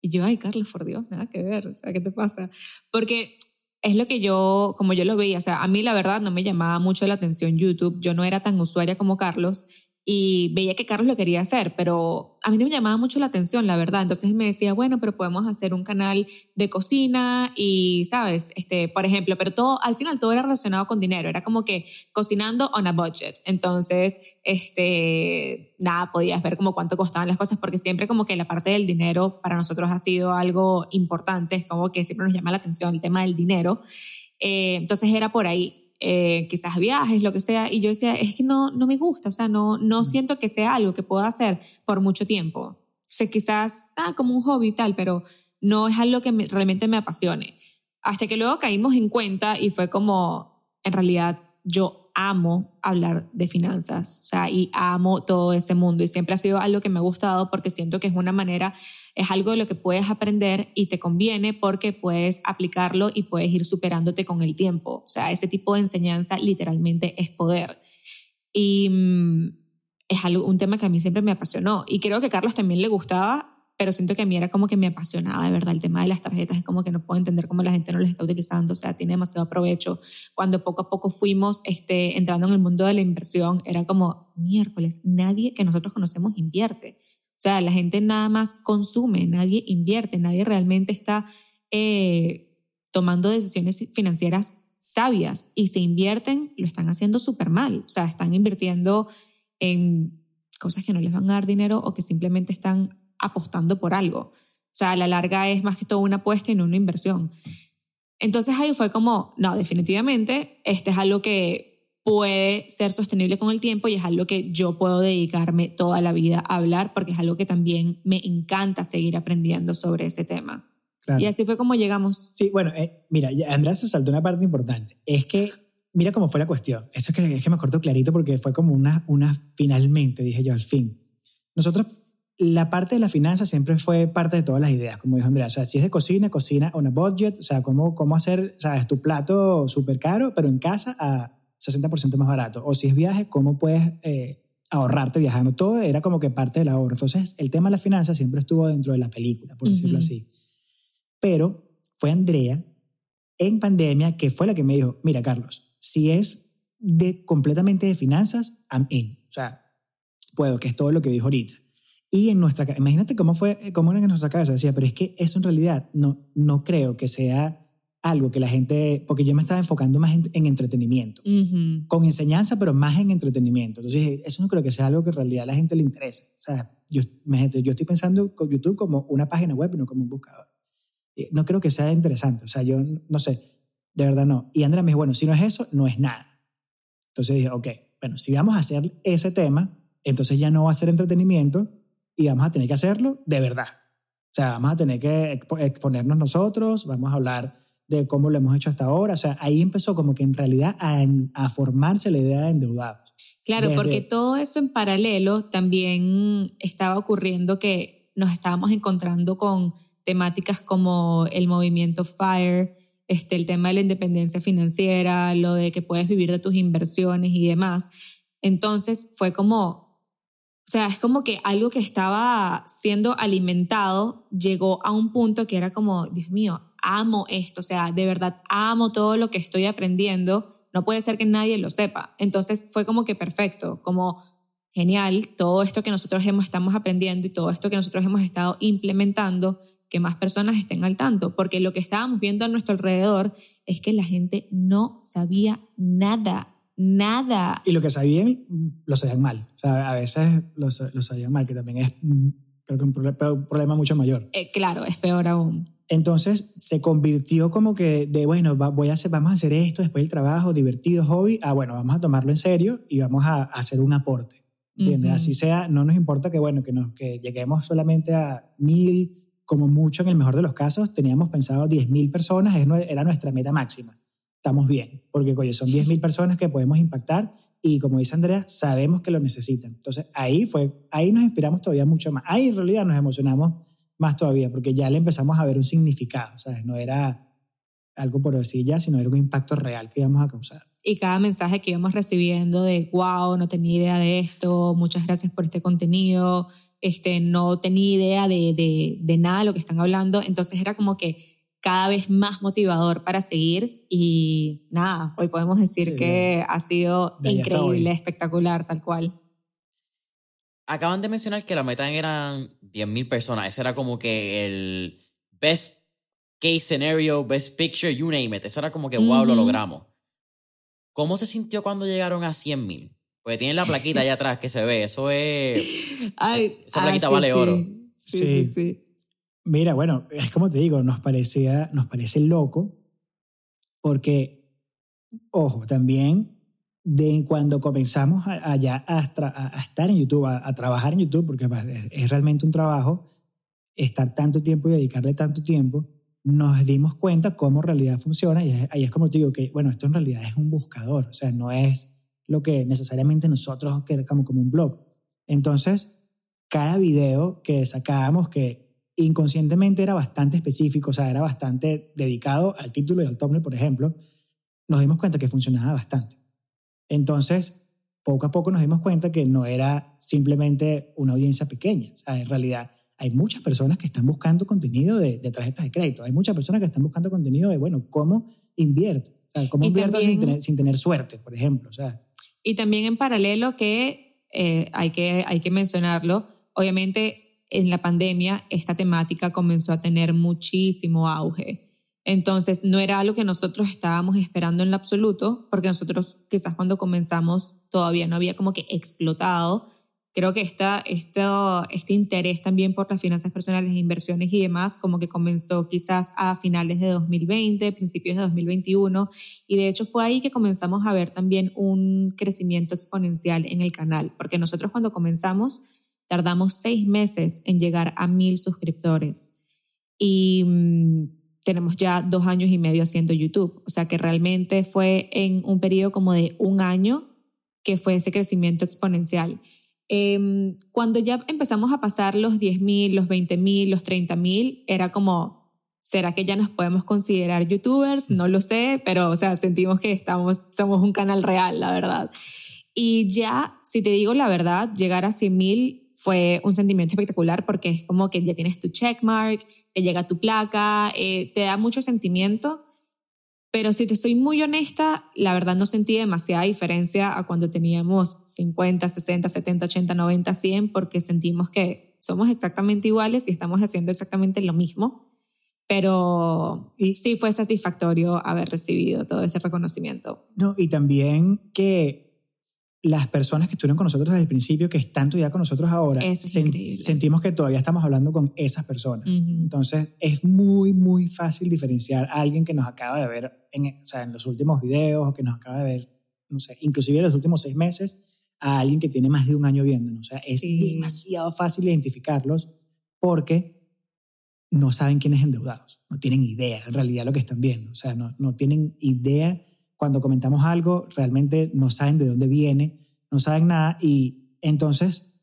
Y yo, ay, Carlos, por Dios, nada que ver, o sea, ¿qué te pasa? Porque es lo que yo, como yo lo veía, o sea, a mí la verdad no me llamaba mucho la atención YouTube, yo no era tan usuaria como Carlos y veía que Carlos lo quería hacer, pero a mí no me llamaba mucho la atención, la verdad. Entonces me decía, bueno, pero podemos hacer un canal de cocina y, ¿sabes? Este, por ejemplo, pero todo, al final todo era relacionado con dinero, era como que cocinando on a budget. Entonces, este, nada, podías ver como cuánto costaban las cosas, porque siempre como que la parte del dinero para nosotros ha sido algo importante, es como que siempre nos llama la atención el tema del dinero. Eh, entonces era por ahí. Eh, quizás viajes, lo que sea, y yo decía, es que no, no me gusta, o sea, no, no siento que sea algo que pueda hacer por mucho tiempo. O sea, quizás, ah, como un hobby y tal, pero no es algo que realmente me apasione. Hasta que luego caímos en cuenta y fue como, en realidad, yo amo hablar de finanzas, o sea, y amo todo ese mundo y siempre ha sido algo que me ha gustado porque siento que es una manera es algo de lo que puedes aprender y te conviene porque puedes aplicarlo y puedes ir superándote con el tiempo. O sea, ese tipo de enseñanza literalmente es poder. Y mm, es algo, un tema que a mí siempre me apasionó y creo que a Carlos también le gustaba, pero siento que a mí era como que me apasionaba de verdad el tema de las tarjetas, es como que no puedo entender cómo la gente no las está utilizando, o sea, tiene demasiado provecho. Cuando poco a poco fuimos este, entrando en el mundo de la inversión, era como miércoles, nadie que nosotros conocemos invierte. O sea, la gente nada más consume, nadie invierte, nadie realmente está eh, tomando decisiones financieras sabias y se invierten, lo están haciendo súper mal. O sea, están invirtiendo en cosas que no les van a dar dinero o que simplemente están apostando por algo. O sea, a la larga es más que todo una apuesta y no una inversión. Entonces ahí fue como, no, definitivamente, este es algo que puede ser sostenible con el tiempo y es algo que yo puedo dedicarme toda la vida a hablar porque es algo que también me encanta seguir aprendiendo sobre ese tema. Y así fue como llegamos. Sí, bueno, eh, mira, Andrés se saltó una parte importante. Es que, mira cómo fue la cuestión. Esto es que, es que me corto clarito porque fue como una, una finalmente, dije yo, al fin. Nosotros, la parte de la finanza siempre fue parte de todas las ideas, como dijo Andrea. O sea, si es de cocina, cocina on a budget, o sea, cómo, cómo hacer, o sea, es tu plato súper caro, pero en casa a 60% más barato. O si es viaje, cómo puedes eh, ahorrarte viajando. Todo era como que parte del ahorro. Entonces, el tema de la finanza siempre estuvo dentro de la película, por decirlo así. Pero fue Andrea en pandemia que fue la que me dijo, mira, Carlos, si es de completamente de finanzas, I'm in. O sea, puedo, que es todo lo que dijo ahorita. Y en nuestra imagínate cómo fue, cómo era en nuestra cabeza, decía, pero es que eso en realidad no, no creo que sea algo que la gente, porque yo me estaba enfocando más en, entretenimiento, con enseñanza, pero más en entretenimiento. Entonces, eso no creo que sea algo que en realidad a la gente le interese. O sea, yo, yo estoy pensando con YouTube como una página web no como un buscador. No creo que sea interesante. O sea, yo no sé, de verdad no. Y Andrea me dijo, bueno, si no es eso, no es nada. Entonces dije, ok, bueno, si vamos a hacer ese tema, entonces ya no va a ser entretenimiento y vamos a tener que hacerlo de verdad. O sea, vamos a tener que exponernos nosotros, vamos a hablar de cómo lo hemos hecho hasta ahora. O sea, ahí empezó como que en realidad a, a formarse la idea de endeudados. Claro, porque todo eso en paralelo también estaba ocurriendo que nos estábamos encontrando con temáticas como el movimiento FIRE, este, el tema de la independencia financiera, lo de que puedes vivir de tus inversiones y demás. Entonces fue como, o sea, es como que algo que estaba siendo alimentado llegó a un punto que era como, Dios mío, amo esto, o sea, de verdad amo todo lo que estoy aprendiendo, no puede ser que nadie lo sepa. Entonces fue como que perfecto, como genial, todo esto que nosotros hemos, estamos aprendiendo y todo esto que nosotros hemos estado implementando, que más personas estén al tanto, porque lo que estábamos viendo a nuestro alrededor es que la gente no sabía nada, nada. Y lo que sabían, lo sabían mal. O sea, a veces lo, lo sabían mal, que también es creo que un, problema mucho mayor. Eh, claro, es peor aún. Entonces se convirtió como que de, bueno, voy a hacer, vamos a hacer esto después del trabajo, divertido, hobby, ah, bueno, vamos a tomarlo en serio y vamos a, hacer un aporte. ¿Entiendes? Así sea, no nos importa que, bueno, que, nos, que lleguemos solamente a mil, como mucho en el mejor de los casos, teníamos pensado diez mil personas, era nuestra meta máxima. Estamos bien, porque oye, son diez mil personas que podemos impactar y como dice Andrea, sabemos que lo necesitan. Entonces ahí fue, ahí nos inspiramos todavía mucho más. Ahí en realidad nos emocionamos más todavía, porque ya le empezamos a ver un significado, ¿sabes? No era algo por decir ya, sino era un impacto real que íbamos a causar. Y cada mensaje que íbamos recibiendo de, wow, no tenía idea de esto, muchas gracias por este contenido, este, no tenía idea de, de, de nada de lo que están hablando, entonces era como que cada vez más motivador para seguir y nada, hoy podemos decir que ha sido increíble, espectacular, tal cual. Acaban de mencionar que la meta eran 10.000 personas. Ese era como que el best case scenario, best picture, you name it. Eso era como que, wow, lo logramos. ¿Cómo se sintió cuando llegaron a 100.000? Porque tienen la plaquita allá atrás que se ve. Eso es... [LAUGHS] esa plaquita vale oro. Sí, sí, sí, Mira, bueno, es como te digo, nos, parecía, nos parece loco porque, ojo, también de cuando comenzamos allá a, a, estar en YouTube, a, trabajar en YouTube, porque es, realmente un trabajo, estar tanto tiempo y dedicarle tanto tiempo, nos dimos cuenta cómo en realidad funciona y ahí es como te digo que, bueno, esto en realidad es un buscador, o sea, no es lo que necesariamente nosotros queremos como un blog. Entonces, cada video que sacábamos que inconscientemente era bastante específico, o sea, era bastante dedicado al título y al thumbnail, por ejemplo, nos dimos cuenta que funcionaba bastante. Entonces, poco a poco nos dimos cuenta que no era simplemente una audiencia pequeña. O sea, en realidad hay muchas personas que están buscando contenido de, tarjetas de crédito. Hay muchas personas que están buscando contenido de, bueno, ¿cómo invierto? O sea, ¿Cómo invierto sin, tener, sin, tener, suerte, por ejemplo? O sea, y también en paralelo que, eh, hay que hay que mencionarlo, obviamente en la pandemia esta temática comenzó a tener muchísimo auge. Entonces, no era algo que nosotros estábamos esperando en lo absoluto, porque nosotros quizás cuando comenzamos todavía no había como que explotado. Creo que esta, esta, este interés también por las finanzas personales, inversiones y demás, como que comenzó quizás a finales de 2020, principios de 2021, y de hecho fue ahí que comenzamos a ver también un crecimiento exponencial en el canal, porque nosotros cuando comenzamos tardamos seis meses en llegar a mil suscriptores. Y mm, tenemos ya dos años y medio haciendo YouTube. O sea que realmente fue en un periodo como de un año que fue ese crecimiento exponencial. Em, cuando ya empezamos a pasar los 10.000, los 20.000, los 30.000, era como, ¿será que ya nos podemos considerar youtubers? No lo sé, pero o sea, sentimos que estamos, somos un canal real, la verdad. Y ya, si te digo la verdad, llegar a 100.000 fue un sentimiento espectacular porque es como que ya tienes tu checkmark, te llega tu placa, eh, te da mucho sentimiento. Pero si te soy muy honesta, la verdad no sentí demasiada diferencia a cuando teníamos 50, 60, 70, 80, 90, 100, porque sentimos que somos exactamente iguales y estamos haciendo exactamente lo mismo. Pero sí fue satisfactorio haber recibido todo ese reconocimiento. No, y también que las personas que estuvieron con nosotros desde el principio, que están todavía con nosotros ahora, sentimos que todavía estamos hablando con esas personas. Entonces, es muy, muy fácil diferenciar a alguien que nos acaba de ver en, o sea, en los últimos videos o que nos acaba de ver, no sé, inclusive en los últimos seis meses, a alguien que tiene más de un año viéndonos. O sea, es demasiado fácil identificarlos porque no saben quiénes endeudados, no tienen idea en realidad lo que están viendo. O sea, no, no tienen idea cuando comentamos algo, realmente no saben de dónde viene, no saben nada y entonces,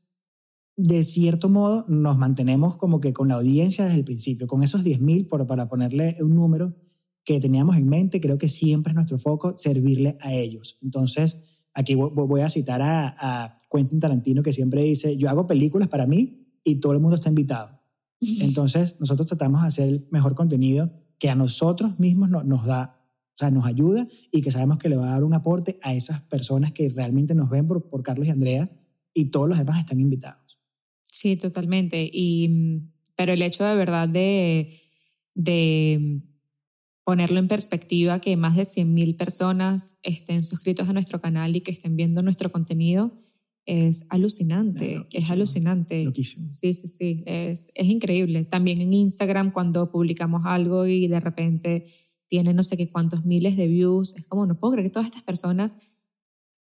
de cierto modo, nos mantenemos como que con la audiencia desde el principio, con esos 10.000, para ponerle un número que teníamos en mente, creo que siempre es nuestro foco servirle a ellos. Entonces, aquí voy a citar a, a Quentin Tarantino que siempre dice, yo hago películas para mí y todo el mundo está invitado. [LAUGHS] Entonces, nosotros tratamos de hacer el mejor contenido que a nosotros mismos nos da o sea, nos ayuda y que sabemos que le va a dar un aporte a esas personas que realmente nos ven por, por Carlos y Andrea y todos los demás están invitados. Sí, totalmente. Y, pero el hecho de verdad de, de ponerlo en perspectiva, que más de 100.000 personas estén suscritos a nuestro canal y que estén viendo nuestro contenido, es alucinante, es alucinante. Loquísimo. Sí, sí, sí, es, es increíble. También en Instagram cuando publicamos algo y de repente tiene no sé qué cuántos miles de views. Es como, no puedo creer que todas estas personas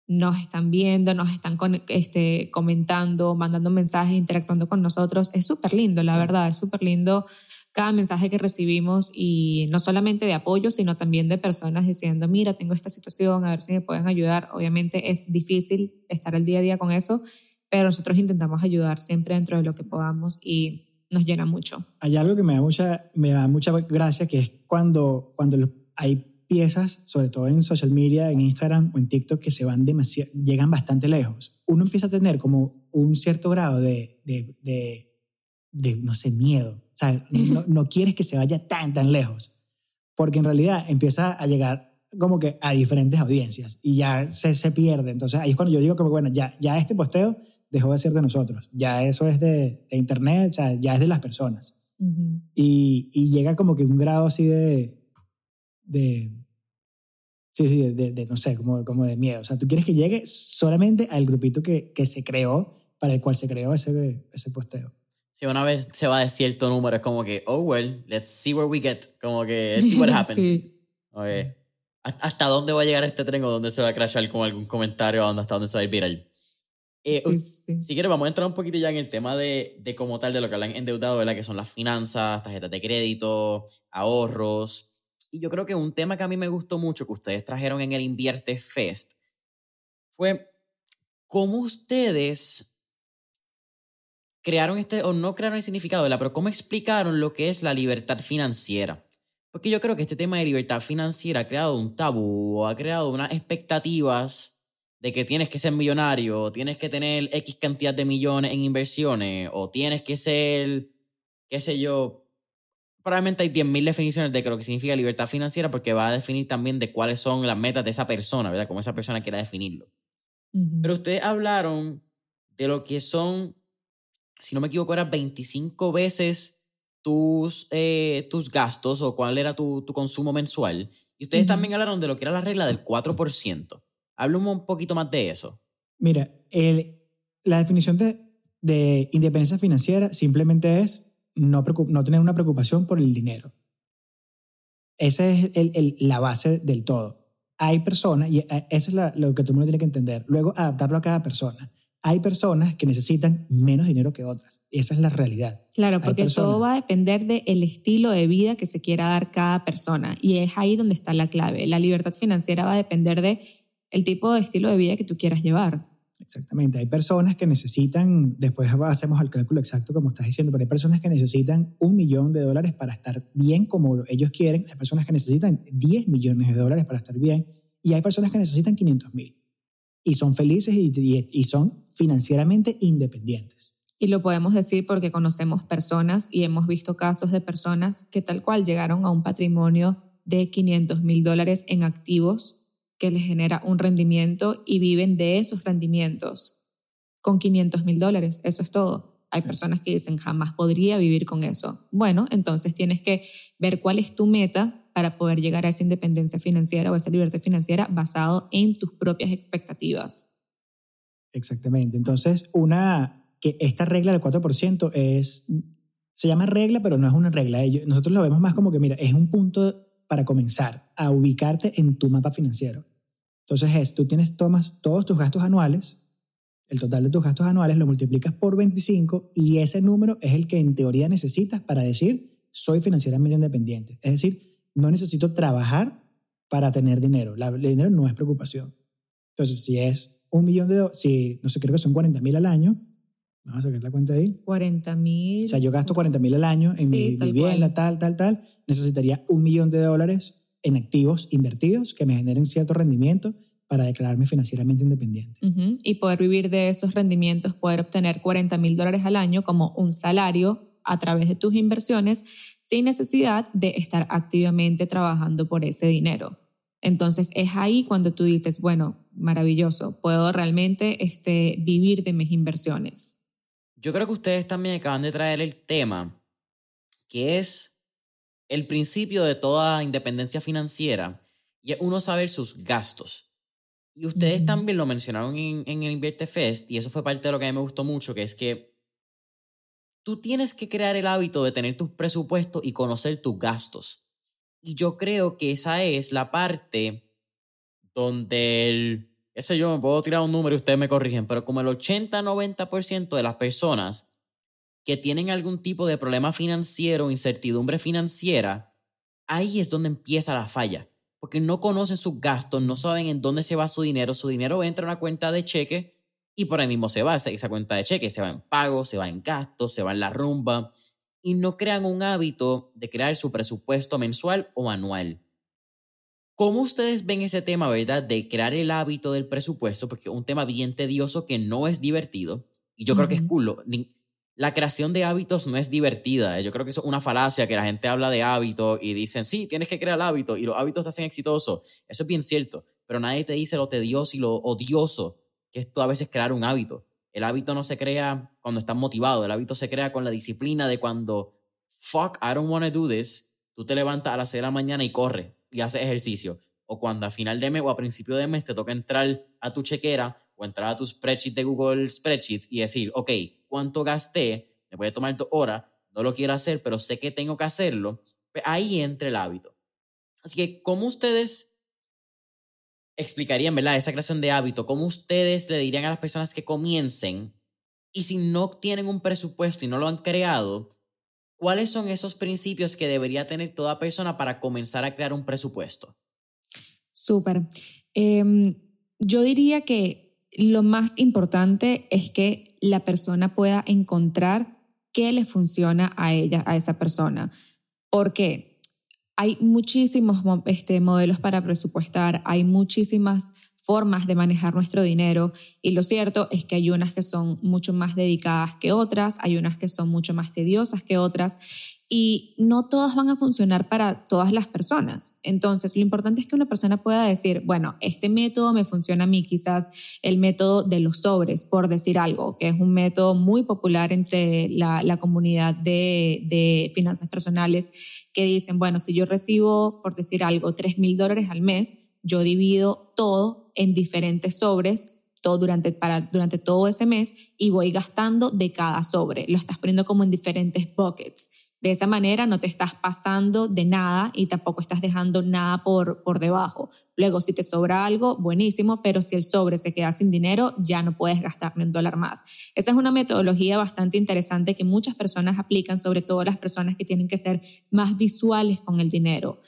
nos están viendo, nos están este, comentando, mandando mensajes, interactuando con nosotros. Es súper lindo, la verdad, es súper lindo cada mensaje que recibimos y no solamente de apoyo, sino también de personas diciendo, mira, tengo esta situación, a ver si me pueden ayudar. Obviamente es difícil estar el día a día con eso, pero nosotros intentamos ayudar siempre dentro de lo que podamos y nos llena mucho. Hay algo que me da mucha, me da mucha gracia, que es cuando, cuando hay piezas, sobre todo en social media, en Instagram o en TikTok, que se van demasiado, llegan bastante lejos. Uno empieza a tener como un cierto grado de, de, de, no sé, miedo. O sea, no, no quieres que se vaya tan, tan lejos. Porque en realidad empieza a llegar como que a diferentes audiencias y ya se, se pierde. Entonces ahí es cuando yo digo que, bueno, ya, ya este posteo dejó de ser de nosotros. Ya eso es de, Internet, o sea, ya es de las personas. y, y, llega como que un grado así de... de sí, sí, de, de, no sé, como, como de miedo. O sea, tú quieres que llegue solamente al grupito que, que se creó, para el cual se creó ese, ese posteo. Si una vez se va de cierto número, es como que, oh, well, let's see where we get. Como que, let's see what [LAUGHS] happens. sí. okay. ¿Hasta dónde va a llegar este tren o dónde se va a crashar con algún comentario? ¿Hasta dónde se va a ir viral? Eh, si quieres, vamos a entrar un poquito ya en el tema de, de como tal, de lo que hablan endeudado, ¿verdad? Que son las finanzas, tarjetas de crédito, ahorros. Y yo creo que un tema que a mí me gustó mucho que ustedes trajeron en el Invierte Fest fue cómo ustedes crearon este, o no crearon el significado, ¿verdad? Pero cómo explicaron lo que es la libertad financiera. Porque yo creo que este tema de libertad financiera ha creado un tabú, ha creado unas expectativas de que tienes que ser millonario, tienes que tener X cantidad de millones en inversiones, o tienes que ser, qué sé yo, probablemente hay 10.000 definiciones de lo que significa libertad financiera porque va a definir también de cuáles son las metas de esa persona, ¿verdad? Como esa persona quiera definirlo. Pero ustedes hablaron de lo que son, si no me equivoco, era 25 veces tus, eh, tus gastos o cuál era tu, tu consumo mensual. Y ustedes también hablaron de lo que era la regla del 4%. Háblame un poquito más de eso. Mira, el, la definición de, de independencia financiera simplemente es no, no tener una preocupación por el dinero. Esa es el, el, la base del todo. Hay personas, y eh, eso es lo que todo el mundo tiene que entender, luego adaptarlo a cada persona. Hay personas que necesitan menos dinero que otras. Esa es la realidad. Claro, porque todo va a depender del estilo de vida que se quiera dar cada persona. Y es ahí donde está la clave. La libertad financiera va a depender de el tipo de estilo de vida que tú quieras llevar. Exactamente. Hay personas que necesitan, después hacemos el cálculo exacto como estás diciendo, pero hay personas que necesitan un millón de dólares para estar bien como ellos quieren. Hay personas que necesitan 10 millones de dólares para estar bien. Y hay personas que necesitan 500 mil. Y son felices y, y son financieramente independientes. Y lo podemos decir porque conocemos personas y hemos visto casos de personas que tal cual llegaron a un patrimonio de 500 mil dólares en activos que les genera un rendimiento y viven de esos rendimientos con 500 mil dólares. Eso es todo. Hay personas que dicen, jamás podría vivir con eso. Bueno, entonces tienes que ver cuál es tu meta para poder llegar a esa independencia financiera o esa libertad financiera basado en tus propias expectativas. Exactamente. Entonces, una, que esta regla del 4% es, se llama regla, pero no es una regla. Nosotros lo vemos más como que, mira, es un punto para comenzar a ubicarte en tu mapa financiero. Entonces es, tú tienes, tomas todos tus gastos anuales, el total de tus gastos anuales lo multiplicas por 25 y ese número es el que en teoría necesitas para decir, soy financieramente independiente. Es decir, no necesito trabajar para tener dinero. el dinero no es preocupación. Entonces, si es un millón de dólares, si, no sé, creo que son 40 mil al año, vamos a sacar la cuenta ahí. 40 mil. O sea, yo gasto 40 mil al año en mi vivienda, tal, tal, tal. Necesitaría un millón de dólares en activos invertidos que me generen cierto rendimiento para declararme financieramente independiente. Y poder vivir de esos rendimientos, poder obtener 40 mil dólares al año como un salario a través de tus inversiones sin necesidad de estar activamente trabajando por ese dinero. Entonces es ahí cuando tú dices, bueno, maravilloso, puedo realmente este, vivir de mis inversiones. Yo creo que ustedes también acaban de traer el tema, que es el principio de toda independencia financiera y es uno saber sus gastos. Y ustedes también lo mencionaron en, en el Invierte Fest y eso fue parte de lo que a mí me gustó mucho, que es que tú tienes que crear el hábito de tener tus presupuestos y conocer tus gastos. Y yo creo que esa es la parte donde el, ese yo me puedo tirar un número y ustedes me corrigen, pero como el 80-90% de las personas que tienen algún tipo de problema financiero, incertidumbre financiera, ahí es donde empieza la falla, porque no conocen sus gastos, no saben en dónde se va su dinero, su dinero entra en una cuenta de cheque y por ahí mismo se va esa cuenta de cheque, se va en pago, se va en gastos, se va en la rumba y no crean un hábito de crear su presupuesto mensual o anual. ¿Cómo ustedes ven ese tema, verdad, de crear el hábito del presupuesto? Porque es un tema bien tedioso que no es divertido y yo creo que es cool la creación de hábitos no es divertida. Yo creo que eso es una falacia que la gente habla de hábitos y dicen, sí, tienes que crear hábitos y los hábitos te hacen exitoso. Eso es bien cierto, pero nadie te dice lo tedioso y lo odioso que es tú a veces crear un hábito. El hábito no se crea cuando estás motivado, el hábito se crea con la disciplina de cuando, fuck, I don't want to do this, tú te levantas a las 6 de la mañana y corres y haces ejercicio. O cuando a final de mes o a principio de mes te toca entrar a tu chequera o entrar a tu spreadsheet de Google Spreadsheets y decir, ok, ¿cuánto gasté? Me a tomar dos horas, no lo quiero hacer, pero sé que tengo que hacerlo. Pues ahí entra el hábito. Así que, ¿cómo ustedes explicarían, verdad, esa creación de hábito? ¿Cómo ustedes le dirían a las personas que comiencen? Y si no tienen un presupuesto y no lo han creado, ¿cuáles son esos principios que debería tener toda persona para comenzar a crear un presupuesto? Súper. Em, yo diría que lo más importante es que la persona pueda encontrar qué le funciona a ella, a esa persona. Porque hay muchísimos este, modelos para presupuestar, hay muchísimas formas de manejar nuestro dinero y lo cierto es que hay unas que son mucho más dedicadas que otras, hay unas que son mucho más tediosas que otras y no todas van a funcionar para todas las personas. Entonces, lo importante es que una persona pueda decir, bueno, este método me funciona a mí, quizás el método de los sobres, por decir algo, que es un método muy popular entre la, la comunidad de, de finanzas personales, que dicen, bueno, si yo recibo, por decir algo, 3 mil dólares al mes, yo divido todo en diferentes sobres todo durante, para, durante todo ese mes y voy gastando de cada sobre. Lo estás poniendo como en diferentes buckets. De esa manera no te estás pasando de nada y tampoco estás dejando nada por, por debajo. Luego, si te sobra algo, buenísimo, pero si el sobre se queda sin dinero, ya no puedes gastar ni un dólar más. Esa es una metodología bastante interesante que muchas personas aplican, sobre todo las personas que tienen que ser más visuales con el dinero.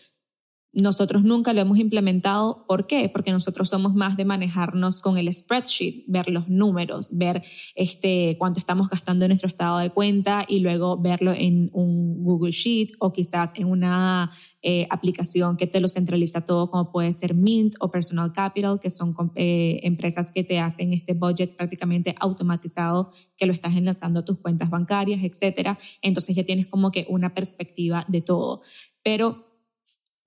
Nosotros nunca lo hemos implementado. ¿Por qué? Porque nosotros somos más de manejarnos con el spreadsheet, ver los números, ver este, cuánto estamos gastando en nuestro estado de cuenta y luego verlo en un Google Sheet o quizás en una eh, aplicación que te lo centraliza todo, como puede ser Mint o Personal Capital, que son eh, empresas que te hacen este budget prácticamente automatizado, que lo estás enlazando a tus cuentas bancarias, etc. Entonces ya tienes como que una perspectiva de todo. Pero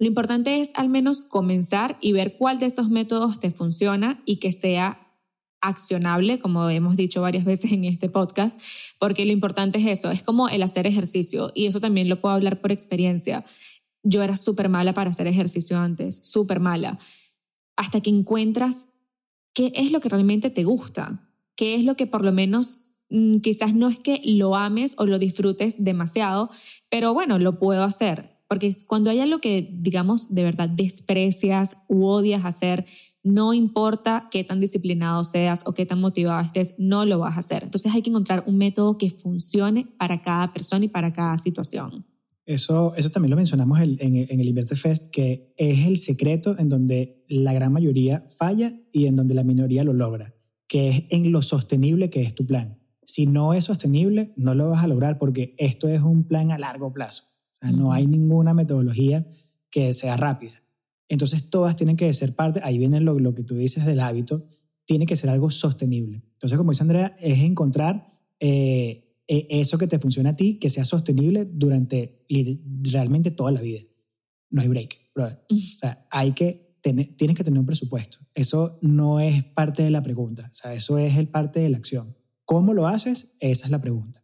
lo importante es al menos comenzar y ver cuál de esos métodos te funciona y que sea accionable, como hemos dicho varias veces en este podcast, porque lo importante es eso, es como el hacer ejercicio y eso también lo puedo hablar por experiencia. Yo era súper mala para hacer ejercicio antes, súper mala, hasta que encuentras qué es lo que realmente te gusta, qué es lo que por lo menos mm, quizás no es que lo ames o lo disfrutes demasiado, pero bueno, lo puedo hacer porque cuando hay algo que, digamos, de verdad desprecias u odias hacer, no importa qué tan disciplinado seas o qué tan motivado estés, no lo vas a hacer. Entonces hay que encontrar un método que funcione para cada persona y para cada situación. Eso, eso también lo mencionamos en, en el Invierte Fest, que es el secreto en donde la gran mayoría falla y en donde la minoría lo logra, que es en lo sostenible que es tu plan. Si no es sostenible, no lo vas a lograr porque esto es un plan a largo plazo no hay ninguna metodología que sea rápida. Entonces todas tienen que ser parte, ahí viene lo, lo, que tú dices del hábito, tiene que ser algo sostenible. Entonces, como dice Andrea, es encontrar eh, e, eso que te funciona a ti, que sea sostenible durante realmente toda la vida. No hay break, O sea, hay que tener, tienes que tener un presupuesto. Eso no es parte de la pregunta, o sea, eso es el parte de la acción. ¿Cómo lo haces? Esa es la pregunta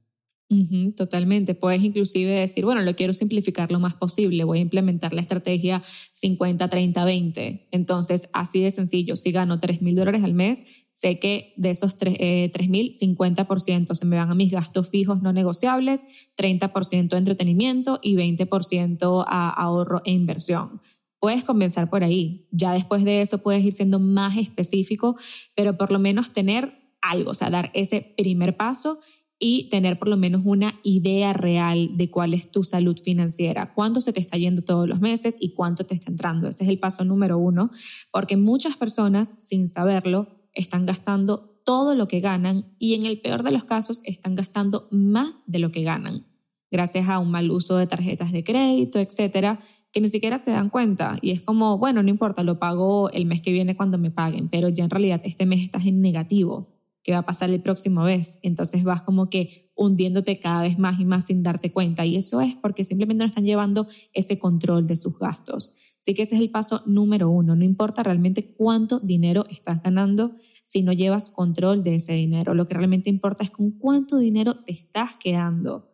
totalmente. Puedes inclusive decir, bueno, lo quiero simplificar lo más posible, voy a implementar la estrategia 50-30-20. Entonces, así de sencillo, si gano 3 mil dólares al mes, sé que de esos 3 eh, mil, 50% se me van a mis gastos fijos no negociables, 30% entretenimiento y 20% a ahorro e inversión. Puedes comenzar por ahí. Ya después de eso puedes ir siendo más específico, pero por lo menos tener algo, o sea, dar ese primer paso y tener por lo menos una idea real de cuál es tu salud financiera, cuánto se te está yendo todos los meses y cuánto te está entrando. Ese es el paso número uno, porque muchas personas, sin saberlo, están gastando todo lo que ganan y en el peor de los casos están gastando más de lo que ganan, gracias a un mal uso de tarjetas de crédito, etcétera, que ni siquiera se dan cuenta. Y es como, bueno, no importa, lo pago el mes que viene cuando me paguen, pero ya en realidad este mes estás en negativo qué va a pasar el próximo mes. Entonces vas como que hundiéndote cada vez más y más sin darte cuenta. Y eso es porque simplemente no están llevando ese control de sus gastos. Así que ese es el paso número uno. No importa realmente cuánto dinero estás ganando si no llevas control de ese dinero. Lo que realmente importa es con cuánto dinero te estás quedando.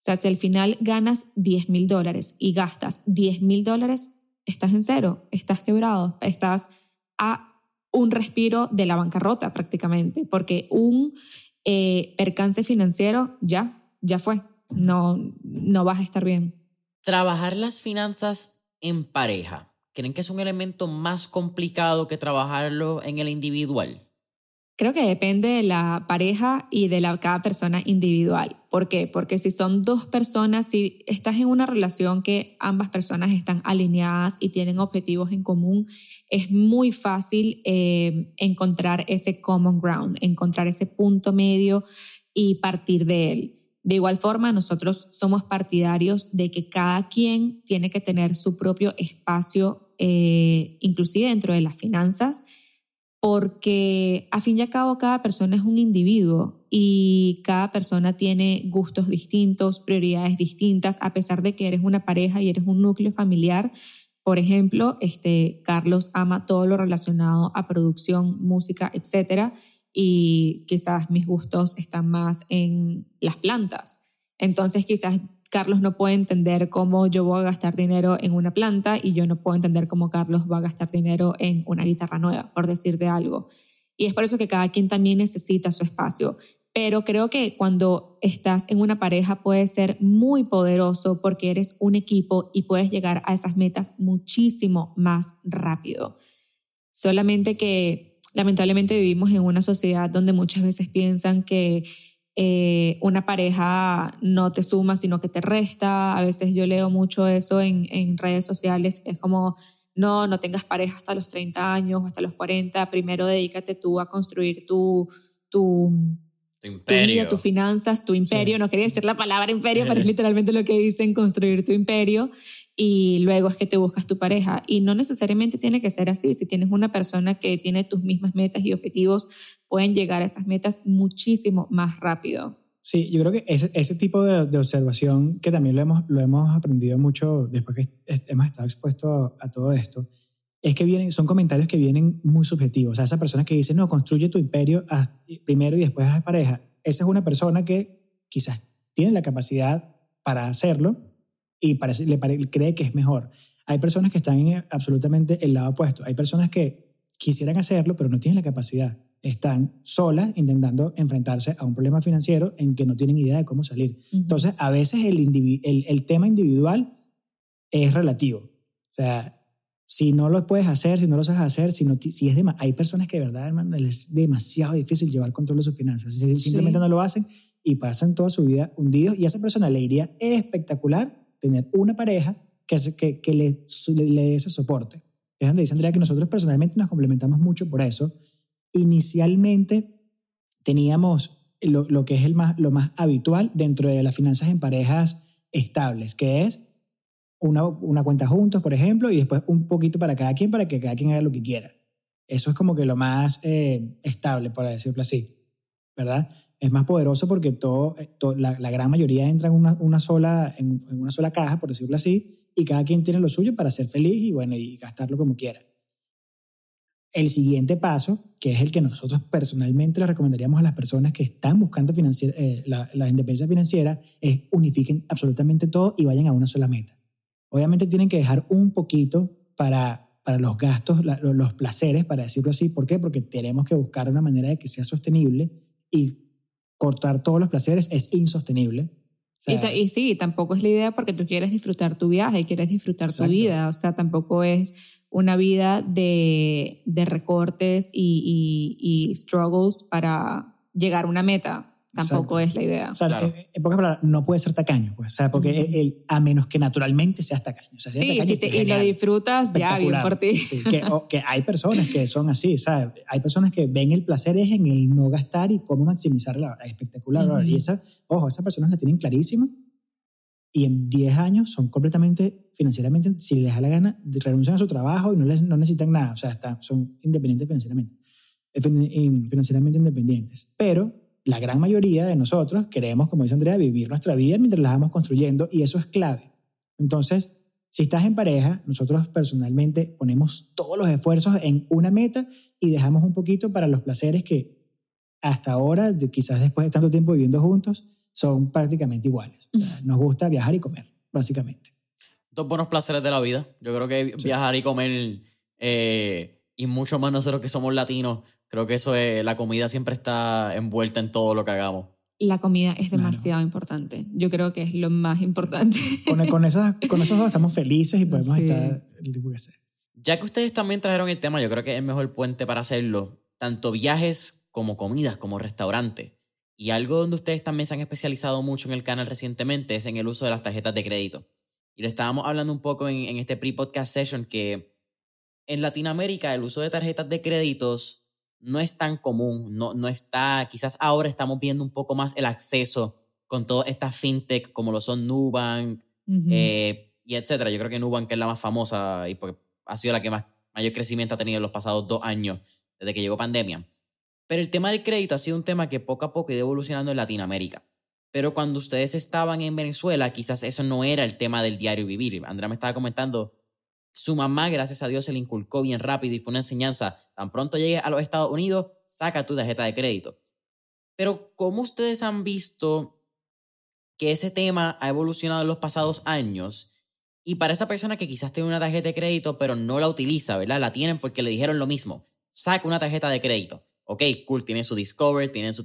O sea, si al final ganas 10 mil dólares y gastas 10 mil dólares, estás en cero, estás quebrado, estás a un respiro de la bancarrota prácticamente, porque un eh, percance financiero ya, ya fue, no, no vas a estar bien. Trabajar las finanzas en pareja, ¿creen que es un elemento más complicado que trabajarlo en el individual? Creo que depende de la pareja y de la, cada persona individual. ¿Por qué? Porque si son dos personas, si estás en una relación que ambas personas están alineadas y tienen objetivos en común, es muy fácil eh, encontrar ese common ground, encontrar ese punto medio y partir de él. De igual forma, nosotros somos partidarios de que cada quien tiene que tener su propio espacio, eh, inclusive dentro de las finanzas, porque a fin y a cabo cada persona es un individuo y cada persona tiene gustos distintos, prioridades distintas, a pesar de que eres una pareja y eres un núcleo familiar. Por ejemplo, este, Carlos ama todo lo relacionado a producción, música, etcétera, y quizás mis gustos están más en las plantas. Entonces, quizás Carlos no puede entender cómo yo voy a gastar dinero en una planta y yo no puedo entender cómo Carlos va a gastar dinero en una guitarra nueva, por decirte algo. Y es por eso que cada quien también necesita su espacio. Pero creo que cuando estás en una pareja puede ser muy poderoso porque eres un equipo y puedes llegar a esas metas muchísimo más rápido. Solamente que lamentablemente vivimos en una sociedad donde muchas veces piensan que eh, una pareja no te suma, sino que te resta. A veces yo leo mucho eso en, en redes sociales, es como, no, no tengas pareja hasta los 30 años o hasta los 40, primero dedícate tú a construir tu, tu, tu, imperio. vida, tus finanzas, tu imperio. No quería decir la palabra imperio, pero es literalmente lo que dicen, construir tu imperio y luego es que te buscas tu pareja. Y no necesariamente tiene que ser así. Si tienes una persona que tiene tus mismas metas y objetivos, pueden llegar a esas metas muchísimo más rápido. Sí, yo creo que ese, ese tipo de, de, observación, que también lo hemos, lo hemos aprendido mucho después que hemos estado expuestos a, todo esto, es que vienen, son comentarios que vienen muy subjetivos. O sea, esa persona que dice, no, construye tu imperio primero y después haz pareja, esa es una persona que quizás tiene la capacidad para hacerlo, y parece, le cree que es mejor. Hay personas que están en absolutamente el lado opuesto. Hay personas que quisieran hacerlo, pero no tienen la capacidad. Están solas intentando enfrentarse a un problema financiero en que no tienen idea de cómo salir. Entonces, a veces el, el, el, tema individual es relativo. O sea, si no lo puedes hacer, si no lo sabes hacer, si, no, si es hay personas que de verdad, hermano, es demasiado difícil llevar control de sus finanzas. Simplemente no lo hacen y pasan toda su vida hundidos y a esa persona le iría espectacular tener una pareja que, que, que le, le, dé ese soporte. Es donde dice Andrea que nosotros personalmente nos complementamos mucho por eso. Inicialmente teníamos lo, lo que es el más, lo más habitual dentro de las finanzas en parejas estables, que es una, una cuenta juntos, por ejemplo, y después un poquito para cada quien, para que cada quien haga lo que quiera. Eso es como que lo más eh, estable, por decirlo así, ¿verdad? es más poderoso porque todo, eh, la, gran mayoría entra en una, una sola, en, una sola caja, por decirlo así, y cada quien tiene lo suyo para ser feliz y, bueno, y gastarlo como quiera. El siguiente paso, que es el que nosotros personalmente le recomendaríamos a las personas que están buscando eh, la, la, independencia financiera, es unifiquen absolutamente todo y vayan a una sola meta. Obviamente tienen que dejar un poquito para, para los gastos, los placeres, para decirlo así. ¿Por qué? Porque tenemos que buscar una manera de que sea sostenible y cortar todos los placeres es insostenible. y, sí, tampoco es la idea porque tú quieres disfrutar tu viaje, quieres disfrutar tu vida, o sea, tampoco es una vida de, de recortes y, y, y struggles para llegar a una meta tampoco es la idea. O sea, en, pocas palabras, no puede ser tacaño, pues, o sea, porque él, a menos que naturalmente seas tacaño. O sea, sí, si te, y lo disfrutas, ya, bien por ti. Sí, que, que, hay personas que son así, ¿sabes? Hay personas que ven el placer es en el no gastar y cómo maximizar la espectacular. Y esa, ojo, esas personas la tienen clarísima y en 10 años son completamente financieramente, si les da la gana, renuncian a su trabajo y no, les, no necesitan nada, o sea, está, son independientes financieramente, financieramente independientes. Pero la gran mayoría de nosotros queremos, como dice Andrea, vivir nuestra vida mientras la vamos construyendo y eso es clave. Entonces, si estás en pareja, nosotros personalmente ponemos todos los esfuerzos en una meta y dejamos un poquito para los placeres que hasta ahora, quizás después de tanto tiempo viviendo juntos, son prácticamente iguales. nos gusta viajar y comer, básicamente. Dos buenos placeres de la vida. Yo creo que viajar y comer, eh, y mucho más nosotros que somos latinos, Creo que eso es, la comida siempre está envuelta en todo lo que hagamos. La comida es demasiado importante. Yo creo que es lo más importante. Con, con, esas, con esos dos estamos felices y podemos estar Ya que ustedes también trajeron el tema, yo creo que es el mejor puente para hacerlo. Tanto viajes como comidas, como restaurantes. Y algo donde ustedes también se han especializado mucho en el canal recientemente es en el uso de las tarjetas de crédito. Y le estábamos hablando un poco en, en este pre-podcast session que en Latinoamérica el uso de tarjetas de créditos no es tan común, no, no está, quizás ahora estamos viendo un poco más el acceso con todas estas fintech como lo son Nubank eh, y etcétera. Yo creo que Nubank es la más famosa y porque ha sido la que más mayor crecimiento ha tenido en los pasados dos años desde que llegó pandemia. Pero el tema del crédito ha sido un tema que poco a poco ha ido evolucionando en Latinoamérica. Pero cuando ustedes estaban en Venezuela, quizás eso no era el tema del diario vivir. Andrea me estaba comentando, su mamá, gracias a Dios, se le inculcó bien rápido y fue una enseñanza. Tan pronto llegue a los Estados Unidos, saca tu tarjeta de crédito. Pero ¿cómo ustedes han visto que ese tema ha evolucionado en los pasados años? Y para esa persona que quizás tiene una tarjeta de crédito, pero no la utiliza, ¿verdad? La tienen porque le dijeron lo mismo. Saca una tarjeta de crédito ok, cool, tienen su Discover, tienen su,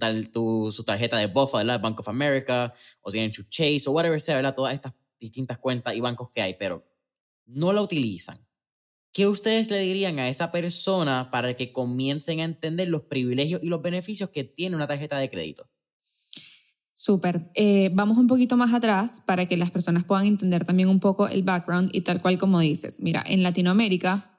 su tarjeta de BOFA, ¿verdad? Bank of America, o tienen su Chase, o whatever sea, ¿verdad? Todas estas distintas cuentas y bancos que hay, pero no la utilizan. ¿Qué ustedes le dirían a esa persona para que comiencen a entender los privilegios y los beneficios que tiene una tarjeta de crédito? Súper. Eh, vamos un poquito más atrás para que las personas puedan entender también un poco el background y tal cual como dices. Mira, en Latinoamérica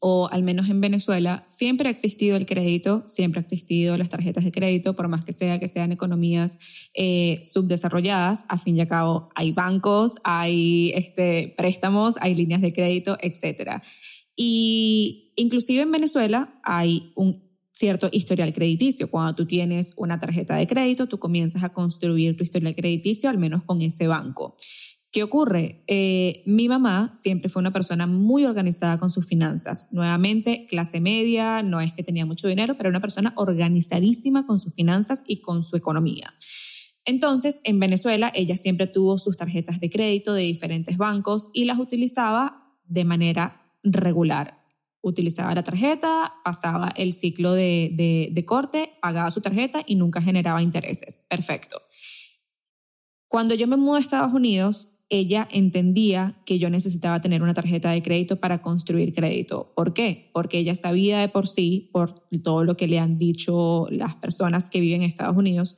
o al menos en Venezuela, siempre ha existido el crédito, siempre ha existido las tarjetas de crédito, por más que sea que sean economías eh, subdesarrolladas, a fin y al cabo hay bancos, hay este, préstamos, hay líneas de crédito, etc. Y inclusive en Venezuela hay un cierto historial crediticio. Cuando tú tienes una tarjeta de crédito, tú comienzas a construir tu historial crediticio, al menos con ese banco. ¿Qué ocurre? Eh, mi mamá siempre fue una persona muy organizada con sus finanzas. Nuevamente, clase media, no es que tenía mucho dinero, pero una persona organizadísima con sus finanzas y con su economía. Entonces, en Venezuela, ella siempre tuvo sus tarjetas de crédito de diferentes bancos y las utilizaba de manera regular. Utilizaba la tarjeta, pasaba el ciclo de, de corte, pagaba su tarjeta y nunca generaba intereses. Perfecto. Cuando yo me mudé a Estados Unidos, ella entendía que yo necesitaba tener una tarjeta de crédito para construir crédito. ¿Por qué? Porque ella sabía de por sí, por todo lo que le han dicho las personas que viven en Estados Unidos,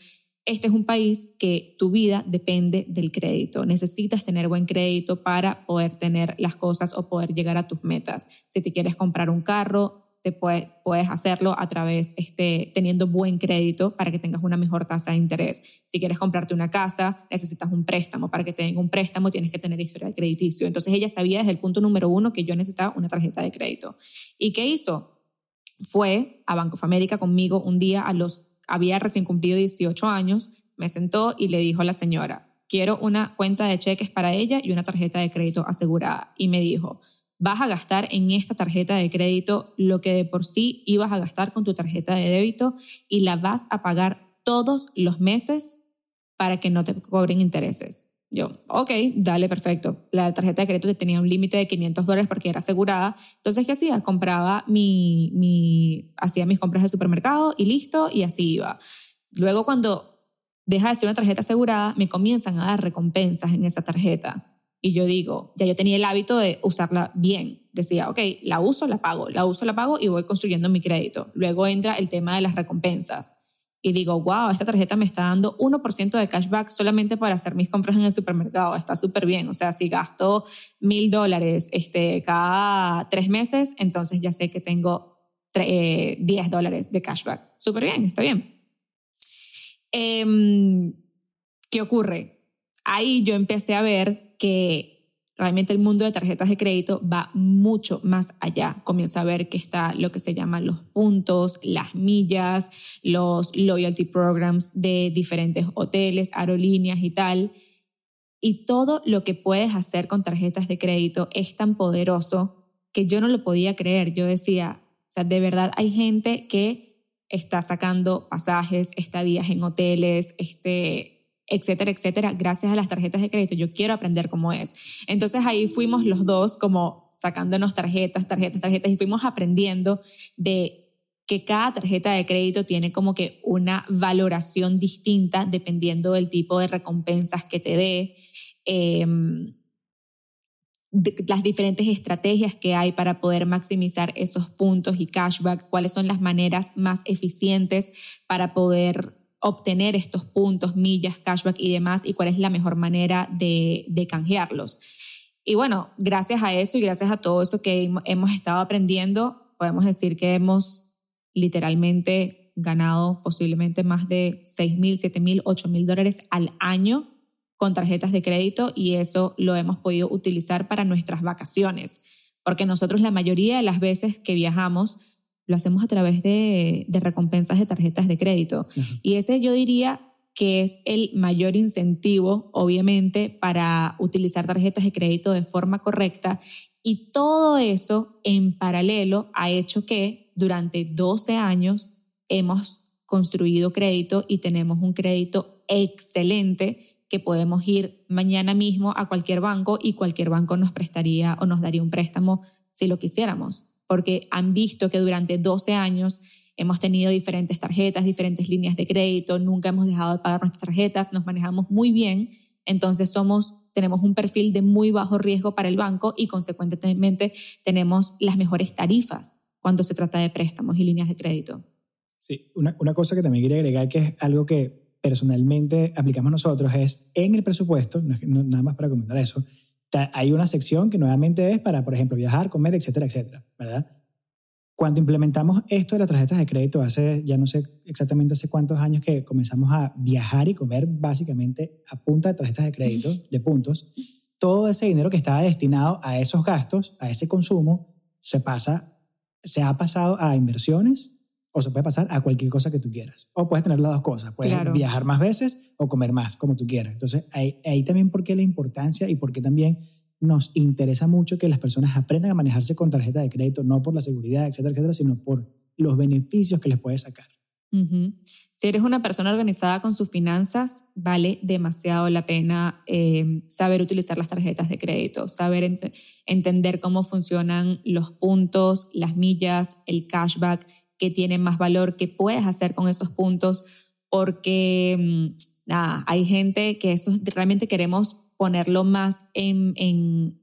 este es un país que tu vida depende del crédito. Necesitas tener buen crédito para poder tener las cosas o poder llegar a tus metas. Si te quieres comprar un carro, te puede, puedes hacerlo a través, este, teniendo buen crédito para que tengas una mejor tasa de interés. Si quieres comprarte una casa, necesitas un préstamo. Para que tenga un préstamo tienes que tener historial crediticio. Entonces ella sabía desde el punto número uno que yo necesitaba una tarjeta de crédito. ¿Y qué hizo? Fue a Banco of America conmigo un día a los, había recién cumplido 18 años, me sentó y le dijo a la señora, quiero una cuenta de cheques para ella y una tarjeta de crédito asegurada. Y me dijo, vas a gastar en esta tarjeta de crédito lo que de por sí ibas a gastar con tu tarjeta de débito y la vas a pagar todos los meses para que no te cobren intereses. Yo, ok, dale, perfecto. La tarjeta de crédito tenía un límite de 500 dólares porque era asegurada. Entonces, ¿qué hacía? Compraba mi, mi, hacía mis compras de supermercado y listo, y así iba. Luego, cuando deja de ser una tarjeta asegurada, me comienzan a dar recompensas en esa tarjeta. Y yo digo, ya yo tenía el hábito de usarla bien. Decía, ok, la uso, la pago, la uso, la pago y voy construyendo mi crédito. Luego entra el tema de las recompensas. Y digo, wow, esta tarjeta me está dando 1% de cashback solamente para hacer mis compras en el supermercado. Está súper bien. O sea, si gasto mil dólares este, cada tres meses, entonces ya sé que tengo 10 eh, dólares de cashback. Súper bien, está bien. Em, ¿Qué ocurre? Ahí yo empecé a ver que realmente el mundo de tarjetas de crédito va mucho más allá. Comienza a ver que está lo que se llaman los puntos, las millas, los loyalty programs de diferentes hoteles, aerolíneas y tal. Y todo lo que puedes hacer con tarjetas de crédito es tan poderoso que yo no lo podía creer. Yo decía, o sea, de verdad hay gente que está sacando pasajes, estadías en hoteles, este, etcétera, etcétera, gracias a las tarjetas de crédito. Yo quiero aprender cómo es. Entonces ahí fuimos los dos como sacándonos tarjetas, tarjetas, tarjetas y fuimos aprendiendo de que cada tarjeta de crédito tiene como que una valoración distinta dependiendo del tipo de recompensas que te dé. Em, las diferentes estrategias que hay para poder maximizar esos puntos y cashback, cuáles son las maneras más eficientes para poder obtener estos puntos, millas, cashback y demás y cuál es la mejor manera de, canjearlos. Y bueno, gracias a eso y gracias a todo eso que hemos estado aprendiendo, podemos decir que hemos literalmente ganado posiblemente más de 6 mil, 7 mil, 8 mil dólares al año con tarjetas de crédito y eso lo hemos podido utilizar para nuestras vacaciones, porque nosotros la mayoría de las veces que viajamos lo hacemos a través de, recompensas de tarjetas de crédito. Y ese yo diría que es el mayor incentivo, obviamente, para utilizar tarjetas de crédito de forma correcta. Y todo eso en paralelo ha hecho que durante 12 años hemos construido crédito y tenemos un crédito excelente que podemos ir mañana mismo a cualquier banco y cualquier banco nos prestaría o nos daría un préstamo si lo quisiéramos porque han visto que durante 12 años hemos tenido diferentes tarjetas, diferentes líneas de crédito, nunca hemos dejado de pagar nuestras tarjetas, nos manejamos muy bien, entonces somos tenemos un perfil de muy bajo riesgo para el banco y consecuentemente tenemos las mejores tarifas cuando se trata de préstamos y líneas de crédito. Sí, una, una cosa que también quería agregar que es algo que personalmente aplicamos nosotros es en el presupuesto, nada más para comentar eso, hay una sección que nuevamente es para, por ejemplo, viajar, comer, etcétera, etcétera, ¿verdad? Cuando implementamos esto de las tarjetas de crédito, hace ya no sé exactamente hace cuántos años que comenzamos a viajar y comer básicamente a punta de tarjetas de crédito, [LAUGHS] de puntos, todo ese dinero que estaba destinado a esos gastos, a ese consumo, se pasa, se ha pasado a inversiones o se puede pasar a cualquier cosa que tú quieras. O puedes tener las dos cosas, puedes viajar más veces o comer más, como tú quieras. Entonces, ahí, ahí también por qué la importancia y por qué también nos interesa mucho que las personas aprendan a manejarse con tarjeta de crédito, no por la seguridad, etcétera, etcétera, sino por los beneficios que les puede sacar. Si eres una persona organizada con sus finanzas, vale demasiado la pena eh, saber utilizar las tarjetas de crédito, saber entender cómo funcionan los puntos, las millas, el cashback qué tiene más valor, qué puedes hacer con esos puntos, porque mm, nada, hay gente que eso realmente queremos ponerlo más en, en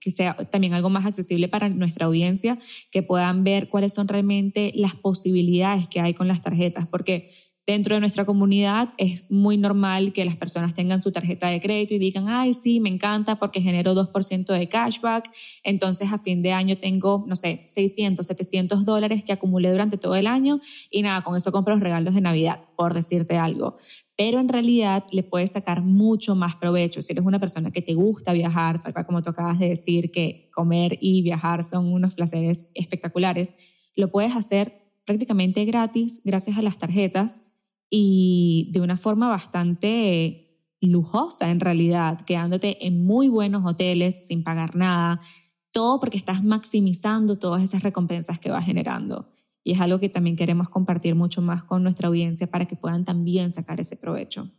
que sea también algo más accesible para nuestra audiencia, que puedan ver cuáles son realmente las posibilidades que hay con las tarjetas, porque dentro de nuestra comunidad es muy normal que las personas tengan su tarjeta de crédito y digan, ay, sí, me encanta porque genero 2% de cashback, entonces a fin de año tengo, no sé, 600, 700 dólares que acumulé durante todo el año y nada, con eso compro los regalos de Navidad, por decirte algo. Pero en realidad le puedes sacar mucho más provecho. Si eres una persona que te gusta viajar, tal cual como tú acabas de decir, que comer y viajar son unos placeres espectaculares, lo puedes hacer prácticamente gratis gracias a las tarjetas y de una forma bastante lujosa en realidad, quedándote en muy buenos hoteles sin pagar nada, todo porque estás maximizando todas esas recompensas que vas generando. Y es algo que también queremos compartir mucho más con nuestra audiencia para que puedan también sacar ese provecho.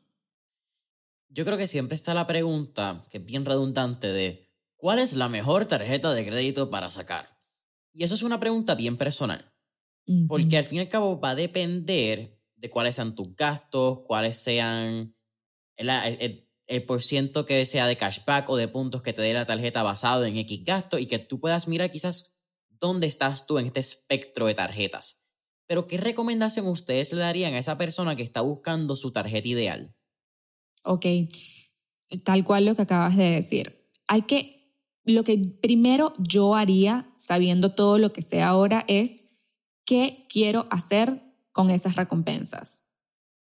Yo creo que siempre está la pregunta, que es bien redundante, de ¿cuál es la mejor tarjeta de crédito para sacar? Y eso es una pregunta bien personal, porque al fin y al cabo va a depender de cuáles sean tus gastos, cuáles sean el, el, por ciento que sea de cashback o de puntos que te dé la tarjeta basado en X gasto y que tú puedas mirar quizás dónde estás tú en este espectro de tarjetas. Pero ¿qué recomendación ustedes le darían a esa persona que está buscando su tarjeta ideal? Ok, tal cual lo que acabas de decir. Hay que, lo que primero yo haría, sabiendo todo lo que sé ahora, es qué quiero hacer con esas recompensas.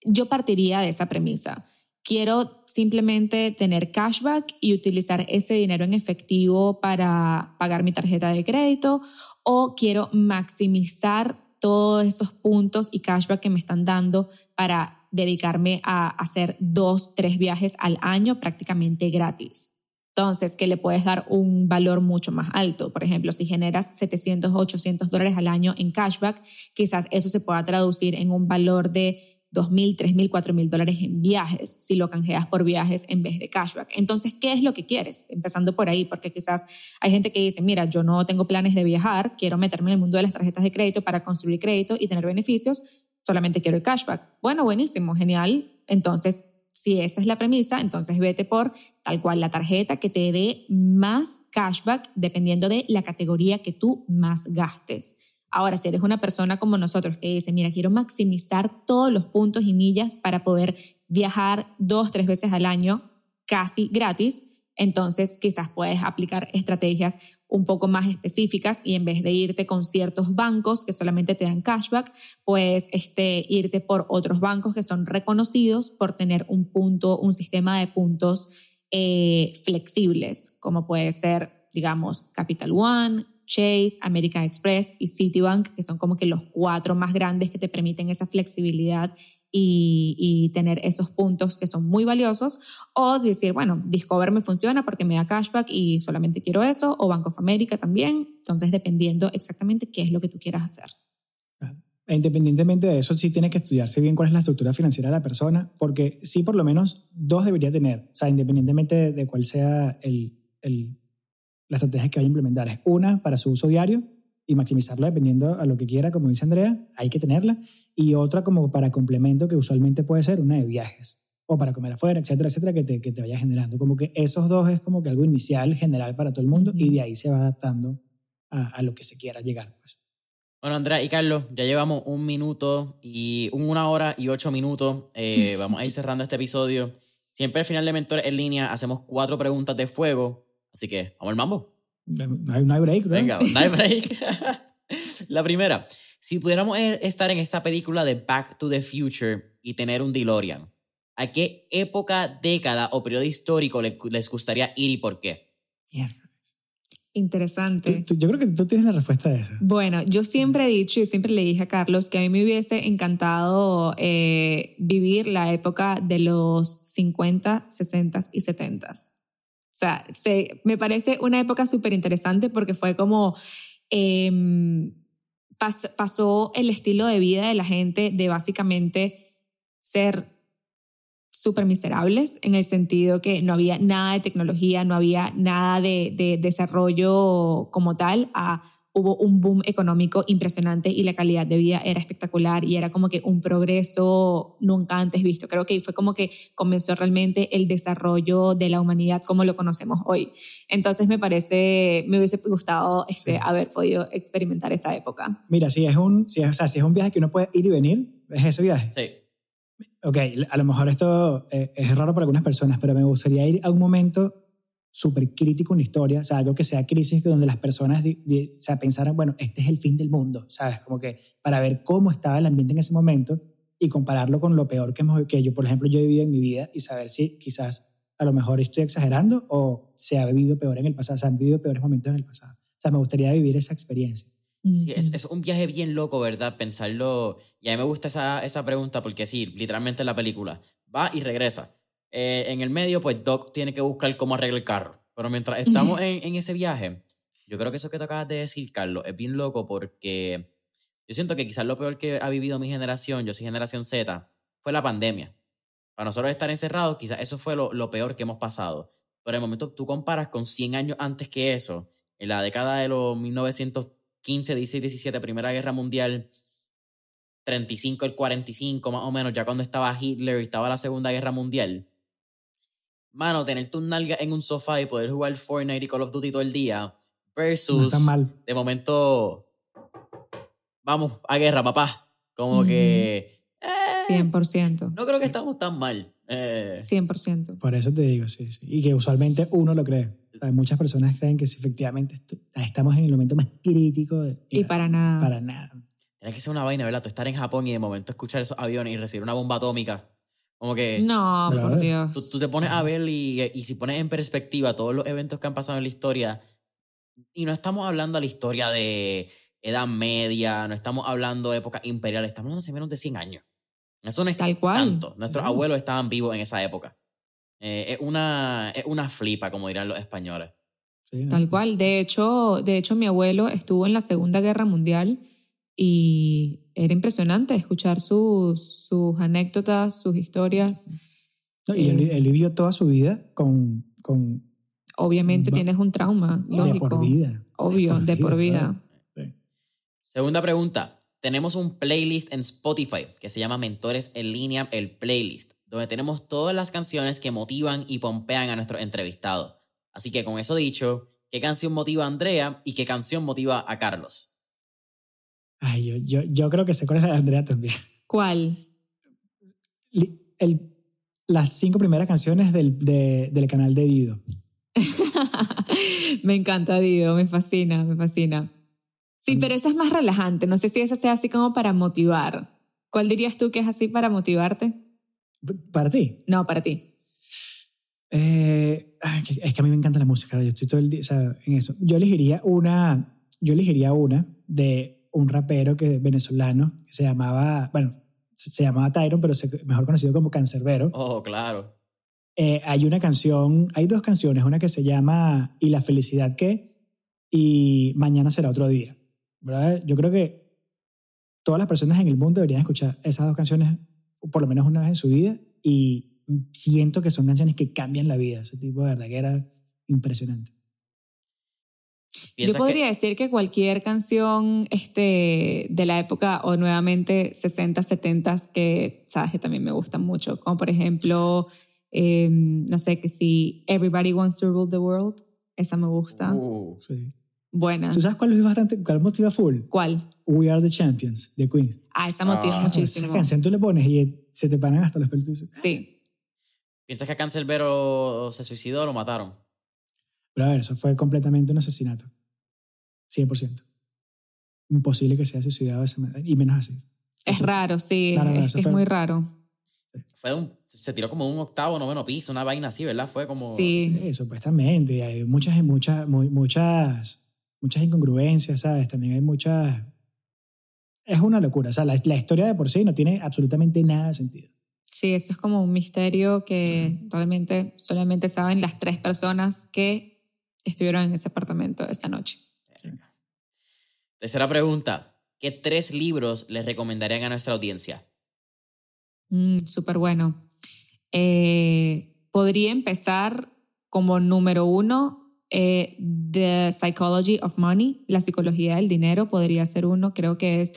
Yo partiría de esa premisa. Quiero simplemente tener cashback y utilizar ese dinero en efectivo para pagar mi tarjeta de crédito o quiero maximizar todos esos puntos y cashback que me están dando para dedicarme a hacer dos, tres viajes al año prácticamente gratis. Entonces, que le puedes dar un valor mucho más alto. Por ejemplo, si generas 700 o 800 dólares al año en cashback, quizás eso se pueda traducir en un valor de 2.000, 3.000, 4.000 dólares en viajes, si lo canjeas por viajes en vez de cashback. Entonces, ¿qué es lo que quieres? Empezando por ahí, porque quizás hay gente que dice, mira, yo no tengo planes de viajar, quiero meterme en el mundo de las tarjetas de crédito para construir crédito y tener beneficios, solamente quiero el cashback. Bueno, buenísimo, genial. Entonces, si esa es la premisa, entonces vete por tal cual la tarjeta que te dé más cashback dependiendo de la categoría que tú más gastes. Ahora, si eres una persona como nosotros que dice, mira, quiero maximizar todos los puntos y millas para poder viajar dos, tres veces al año casi gratis, entonces quizás puedes aplicar estrategias un poco más específicas y en vez de irte con ciertos bancos que solamente te dan cashback, puedes este, irte por otros bancos que son reconocidos por tener un punto, un sistema de puntos eh, flexibles, como puede ser, digamos, Capital One, Chase, American Express y Citibank, que son como que los cuatro más grandes que te permiten esa flexibilidad y, tener esos puntos que son muy valiosos, o decir, bueno, Discover me funciona porque me da cashback y solamente quiero eso, o Bank of America también, entonces dependiendo exactamente qué es lo que tú quieras hacer. E independientemente de eso, sí tiene que estudiarse bien cuál es la estructura financiera de la persona, porque sí por lo menos dos debería tener, o sea, independientemente de, cuál sea el, el, la estrategia que vaya a implementar. Es una para su uso diario y maximizarlo dependiendo a lo que quiera, como dice Andrea, hay que tenerla, y otra como para complemento que usualmente puede ser una de viajes o para comer afuera, etcétera, etcétera, que te, que te vaya generando. Como que esos dos es como que algo inicial, general para todo el mundo, y de ahí se va adaptando a, a lo que se quiera llegar. Pues. Bueno, Andrea y Carlos, ya llevamos un minuto y una hora y ocho minutos. Eh, [LAUGHS] vamos a ir cerrando este episodio. Siempre al final de Mentores en línea hacemos cuatro preguntas de fuego. Así que, vamos al mambo. No hay, break, ¿no? Venga, no hay break. [LAUGHS] La primera, si pudiéramos e, estar en esta película de Back to the Future y tener un DeLorean, ¿a qué época, década o periodo histórico les gustaría ir y por qué? Interesante. yo creo que tú tienes la respuesta a eso. Bueno, yo siempre he dicho y siempre le dije a Carlos que a mí me hubiese encantado eh, vivir la época de los 50, 60 y 70. O sea, me parece una época súper interesante porque fue como... Em, pasó el estilo de vida de la gente de básicamente ser súper miserables en el sentido que no había nada de tecnología, no había nada de, de desarrollo como tal, a, hubo un boom económico impresionante y la calidad de vida era espectacular y era como que un progreso nunca antes visto. Creo que fue como que comenzó realmente el desarrollo de la humanidad como lo conocemos hoy. Entonces me parece, me hubiese gustado este, haber podido experimentar esa época. Mira, si es, un, si, o sea, si es un viaje que uno puede ir y venir, es ese viaje. Sí ok, a lo mejor esto eh, es raro para algunas personas, pero me gustaría ir a un momento súper crítico en la historia, o sea, algo que sea crisis, donde las personas o sea, pensaran, bueno, este es el fin del mundo, ¿sabes? Como que para ver cómo estaba el ambiente en ese momento y compararlo con lo peor que, hemos, que yo, por ejemplo, yo he vivido en mi vida y saber si quizás a lo mejor estoy exagerando o se ha vivido peor en el pasado, se han vivido peores momentos en el pasado. O sea, me gustaría vivir esa experiencia. Sí, es, es, un viaje bien loco, ¿verdad? Pensarlo. Y a mí me gusta esa, esa pregunta porque sí, literalmente en la película va y regresa. Eh, en el medio, pues Doc tiene que buscar cómo arreglar el carro. Pero mientras estamos [LAUGHS] en, en, ese viaje, yo creo que eso que te acabas de decir, Carlos, es bien loco porque yo siento que quizás lo peor que ha vivido mi generación, yo soy generación Z, fue la pandemia. Para nosotros estar encerrados, quizás eso fue lo, lo peor que hemos pasado. Pero en el momento tú comparas con 100 años antes que eso, en la década de los 1900 15, 16, 17, Primera Guerra Mundial, 35, el 45 más o menos, ya cuando estaba Hitler y estaba la Segunda Guerra Mundial. Mano, tener tu nalga en un sofá y poder jugar Fortnite y Call of Duty todo el día versus de momento vamos a guerra, papá. Como que 100%. Eh, no creo que estamos tan mal. 100%. Eh. Por eso te digo, sí, sí. Y que usualmente uno lo cree muchas personas creen que si efectivamente estamos en el momento más crítico. y para nada. Para nada. Tiene que ser una vaina, ¿verdad? Tú estar en Japón y de momento escuchar esos aviones y recibir una bomba atómica. Como que. No, por Dios. Tú, te pones a ver y, y si pones en perspectiva todos los eventos que han pasado en la historia, y no estamos hablando de la historia de Edad Media, no estamos hablando de época imperial, estamos hablando de hace menos de 100 años. Eso no es Tal cual. tanto. Nuestros abuelos estaban vivos en esa época. Eh, es, una, es una flipa, como dirán los españoles. Tal cual. De hecho, de hecho, mi abuelo estuvo en la Segunda Guerra Mundial y era impresionante escuchar sus, sus anécdotas, sus historias. y él, eh, vivió toda su vida con... con obviamente tienes un trauma, lógico. De por vida. Obvio, de por vida. Segunda pregunta. Tenemos un playlist en Spotify que se llama Mentores en línea, el playlist donde tenemos todas las canciones que motivan y pompean a nuestro entrevistado. Así que con eso dicho, ¿qué canción motiva a Andrea y qué canción motiva a Carlos? Ay, yo, yo, yo creo que sé cuál es la de Andrea también. ¿Cuál? El, las cinco primeras canciones del, del canal de Dido. [LAUGHS] me encanta Dido, me fascina, me fascina. Sí, pero esa es más relajante. No sé si esa sea así como para motivar. ¿Cuál dirías tú que es así para motivarte? ¿Para ti? No, para ti. Eh, es que a mí me encanta la música, yo estoy todo el día en eso. Yo elegiría una, yo elegiría una de un rapero que, venezolano que se llamaba, bueno, se, llamaba Tyron, pero mejor conocido como Cancerbero. Oh, claro. Eh, hay una canción, hay dos canciones, una que se llama Y la felicidad que y Mañana será otro día. ¿verdad? Yo creo que todas las personas en el mundo deberían escuchar esas dos canciones por lo menos una vez en su vida y siento que son canciones que cambian la vida. Ese tipo de verdad que era impresionante. Yo podría decir que cualquier canción este, de la época o nuevamente 60, 70 que sabes que también me gustan mucho, como por ejemplo, em, no sé, que si Everybody Wants to Rule the World, esa me gusta. Uh, sí. Buena. ¿Tú sabes cuál es bastante, cuál motiva full? ¿Cuál? We Are the Champions, de Queens. Ah, esa motiva ah, muchísimo. Esa canción tú le pones y se te paran hasta los pelos. Sí. ¿Piensas que a Cancelbero se suicidó o lo mataron? Pero a ver, eso fue completamente un asesinato. 100%. Imposible que se haya suicidado de esa manera, y menos así. Es raro, sí. es, muy raro. Fue un, se tiró como un octavo, noveno piso, una vaina así, ¿verdad? Fue como... Sí, sí supuestamente. Hay muchas, muchas, muchas, muchas incongruencias, ¿sabes? También hay muchas... Es una locura. O sea, la, la historia de por sí no tiene absolutamente nada de sentido. Sí, eso es como un misterio que realmente solamente saben las tres personas que estuvieron en ese apartamento esa noche. Tercera pregunta. ¿Qué tres libros les recomendarían a nuestra audiencia? Mm, Súper bueno. Eh, podría empezar como número uno, eh, The Psychology of Money, la psicología del dinero, podría ser uno. Creo que es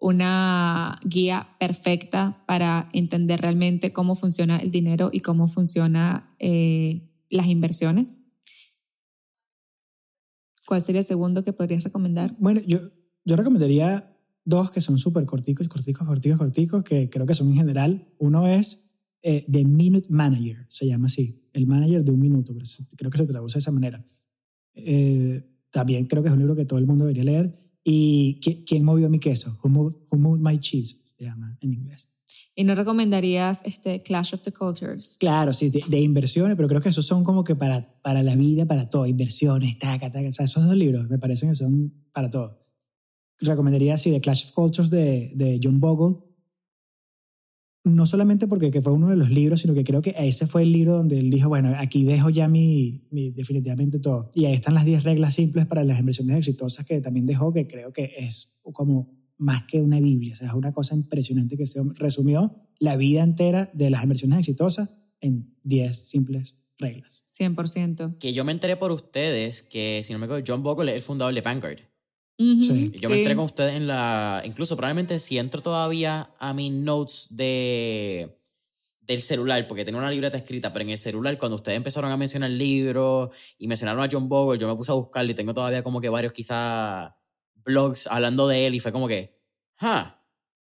una guía perfecta para entender realmente cómo funciona el dinero y cómo funciona eh, las inversiones. ¿Cuál sería el segundo que podrías recomendar? Bueno, yo, yo recomendaría dos que son súper corticos, corticos, corticos, corticos, que creo que son en general. Uno es eh, The Minute Manager, se llama así, el manager de un minuto, creo que se traduce de esa manera. Eh, también creo que es un libro que todo el mundo debería leer. ¿Y quién movió mi queso? Who moved, my cheese? Se llama en inglés. ¿Y no recomendarías este Clash of the Cultures? Claro, sí, de, inversiones, pero creo que esos son como que para, para la vida, para todo, inversiones, taca, taca. O sea, esos dos libros me parecen que son para todo. Recomendaría, sí, The Clash of Cultures de, de John Bogle. No solamente porque que fue uno de los libros, sino que creo que ese fue el libro donde él dijo, bueno, aquí dejo ya mi, mi definitivamente todo. Y ahí están las 10 reglas simples para las inversiones exitosas que también dejó, que creo que es como más que una Biblia. O sea, es una cosa impresionante que se resumió la vida entera de las inversiones exitosas en 10 simples reglas. 100%. Que yo me enteré por ustedes que, si no me equivoco, John Bogle es el fundador de Vanguard. sí. Yo me enteré con ustedes en la... Incluso probablemente si entro todavía a mis notes de del celular, porque tenía una libreta escrita, pero en el celular, cuando ustedes empezaron a mencionar el libro y mencionaron a John Bogle, yo me puse a buscarlo y tengo todavía como que varios quizás blogs hablando de él y fue como que, ¡ah!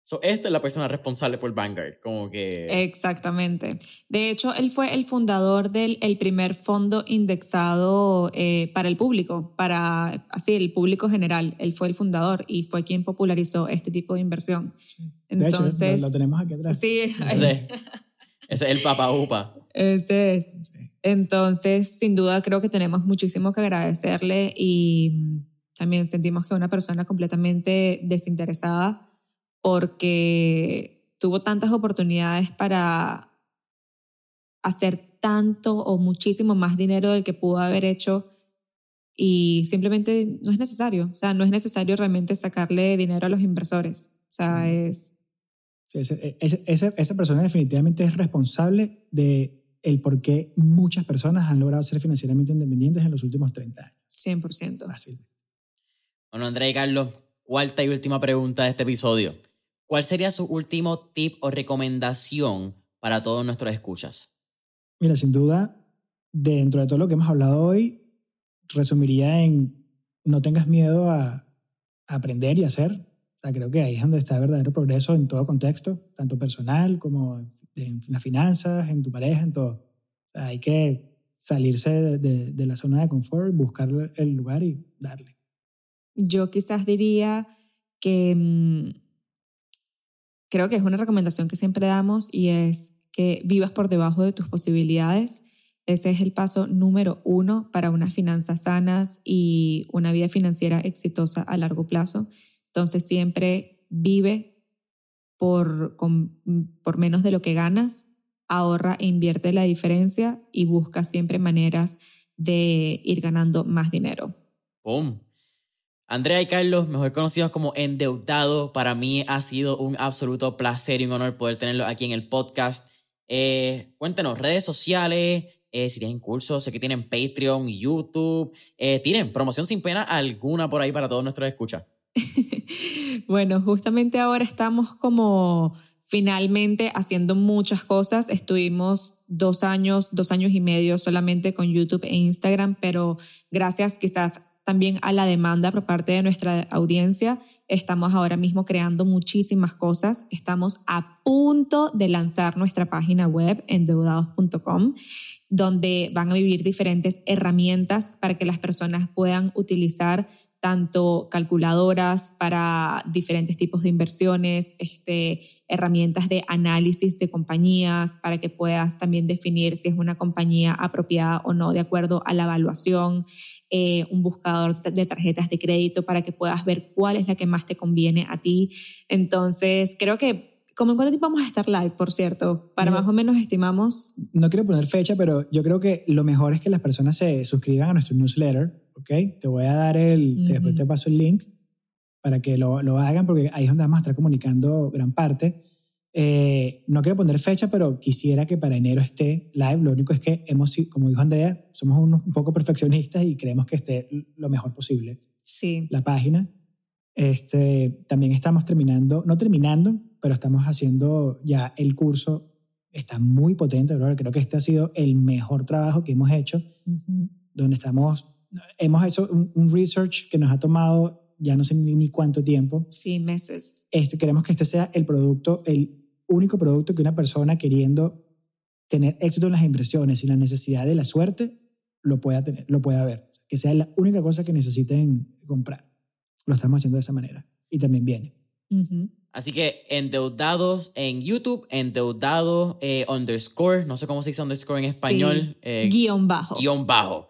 So, esta es la persona responsable por Vanguard, como que... Exactamente. De hecho, él fue el fundador del el primer fondo indexado eh, para el público, para así el público general. Él fue el fundador y fue quien popularizó este tipo de inversión. Entonces, de hecho, lo, tenemos aquí atrás. Sí. Ese, es el Papa Upa. Ese es. Entonces, sin duda, creo que tenemos muchísimo que agradecerle y también sentimos que una persona completamente desinteresada porque tuvo tantas oportunidades para hacer tanto o muchísimo más dinero del que pudo haber hecho y simplemente no es necesario. O sea, no es necesario realmente sacarle dinero a los inversores. O sea, es... esa persona definitivamente es responsable de el por qué muchas personas han logrado ser financieramente independientes en los últimos 30 años. 100%. Fácil. Bueno, André y Carlos, cuarta y última pregunta de este episodio. ¿Cuál sería su último tip o recomendación para todos nuestros escuchas? Mira, sin duda, dentro de todo lo que hemos hablado hoy, resumiría en no tengas miedo a, aprender y hacer. O sea, creo que ahí es donde está el verdadero progreso en todo contexto, tanto personal como en las finanzas, en tu pareja, en todo. O sea, hay que salirse de, de la zona de confort, buscar el lugar y darle. Yo quizás diría que mm, creo que es una recomendación que siempre damos y es que vivas por debajo de tus posibilidades Ese es el paso número uno para unas finanzas sanas y una vida financiera exitosa a largo plazo. Entonces siempre vive por, por menos de lo que ganas, ahorra e invierte la diferencia y busca siempre maneras de ir ganando más dinero. ¡Pum! Andrea y Carlos, mejor conocidos como Endeudado, para mí ha sido un absoluto placer y un honor poder tenerlos aquí en el podcast. Eh, cuéntenos, redes sociales, eh, si tienen cursos, sé que tienen Patreon, YouTube, eh, tienen promoción sin pena alguna por ahí para todos nuestros escuchas. [LAUGHS] bueno, justamente ahora estamos como finalmente haciendo muchas cosas. Estuvimos dos años, dos años y medio solamente con YouTube e Instagram, pero gracias quizás también a la demanda por parte de nuestra audiencia. Estamos ahora mismo creando muchísimas cosas. Estamos a punto de lanzar nuestra página web endeudados.com, donde van a vivir diferentes herramientas para que las personas puedan utilizar tanto calculadoras para diferentes tipos de inversiones, este, herramientas de análisis de compañías para que puedas también definir si es una compañía apropiada o no de acuerdo a la evaluación, eh, un buscador de tarjetas de crédito para que puedas ver cuál es la que más te conviene a ti. Entonces, creo que ¿Cómo en cuánto tiempo vamos a estar live, por cierto? Para más o menos estimamos. No quiero poner fecha, pero yo creo que lo mejor es que las personas se suscriban a nuestro newsletter ¿ok? Te voy a dar el, después te paso el link para que lo, lo, hagan porque ahí es donde vamos a estar comunicando gran parte. Eh, no quiero poner fecha, pero quisiera que para enero esté live. Lo único es que hemos, como dijo Andrea, somos un, un poco perfeccionistas y creemos que esté lo mejor posible. Sí. La página. Este, también estamos terminando, no terminando, pero estamos haciendo ya el curso. Está muy potente, bro. creo que este ha sido el mejor trabajo que hemos hecho, donde estamos hemos hecho un, research que nos ha tomado ya no sé ni, cuánto tiempo. Sí, meses. Este, queremos que este sea el producto, el único producto que una persona queriendo tener éxito en las impresiones sin la necesidad de la suerte lo pueda tener, lo pueda ver. Que sea la única cosa que necesiten comprar. Lo estamos haciendo de esa manera. Y también viene. Así que endeudados en YouTube, endeudados eh, underscore, no sé cómo se dice underscore en español. Eh, guion bajo. Guión bajo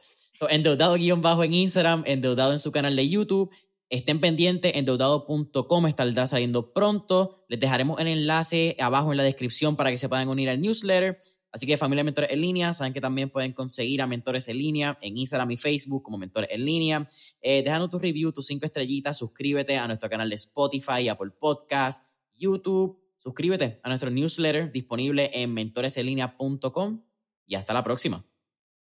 endeudado guion bajo en Instagram, endeudado en su canal de YouTube. Estén pendientes, endeudado.com estará saliendo pronto. Les dejaremos el enlace abajo en la descripción para que se puedan unir al newsletter. Así que familia Mentores en línea, saben que también pueden conseguir a Mentores en línea en Instagram y Facebook como Mentores en línea. Eh, déjanos tu review, tus cinco estrellitas, suscríbete a nuestro canal de Spotify, Apple Podcast, YouTube. Suscríbete a nuestro newsletter disponible en mentoresenlinea.com y hasta la próxima.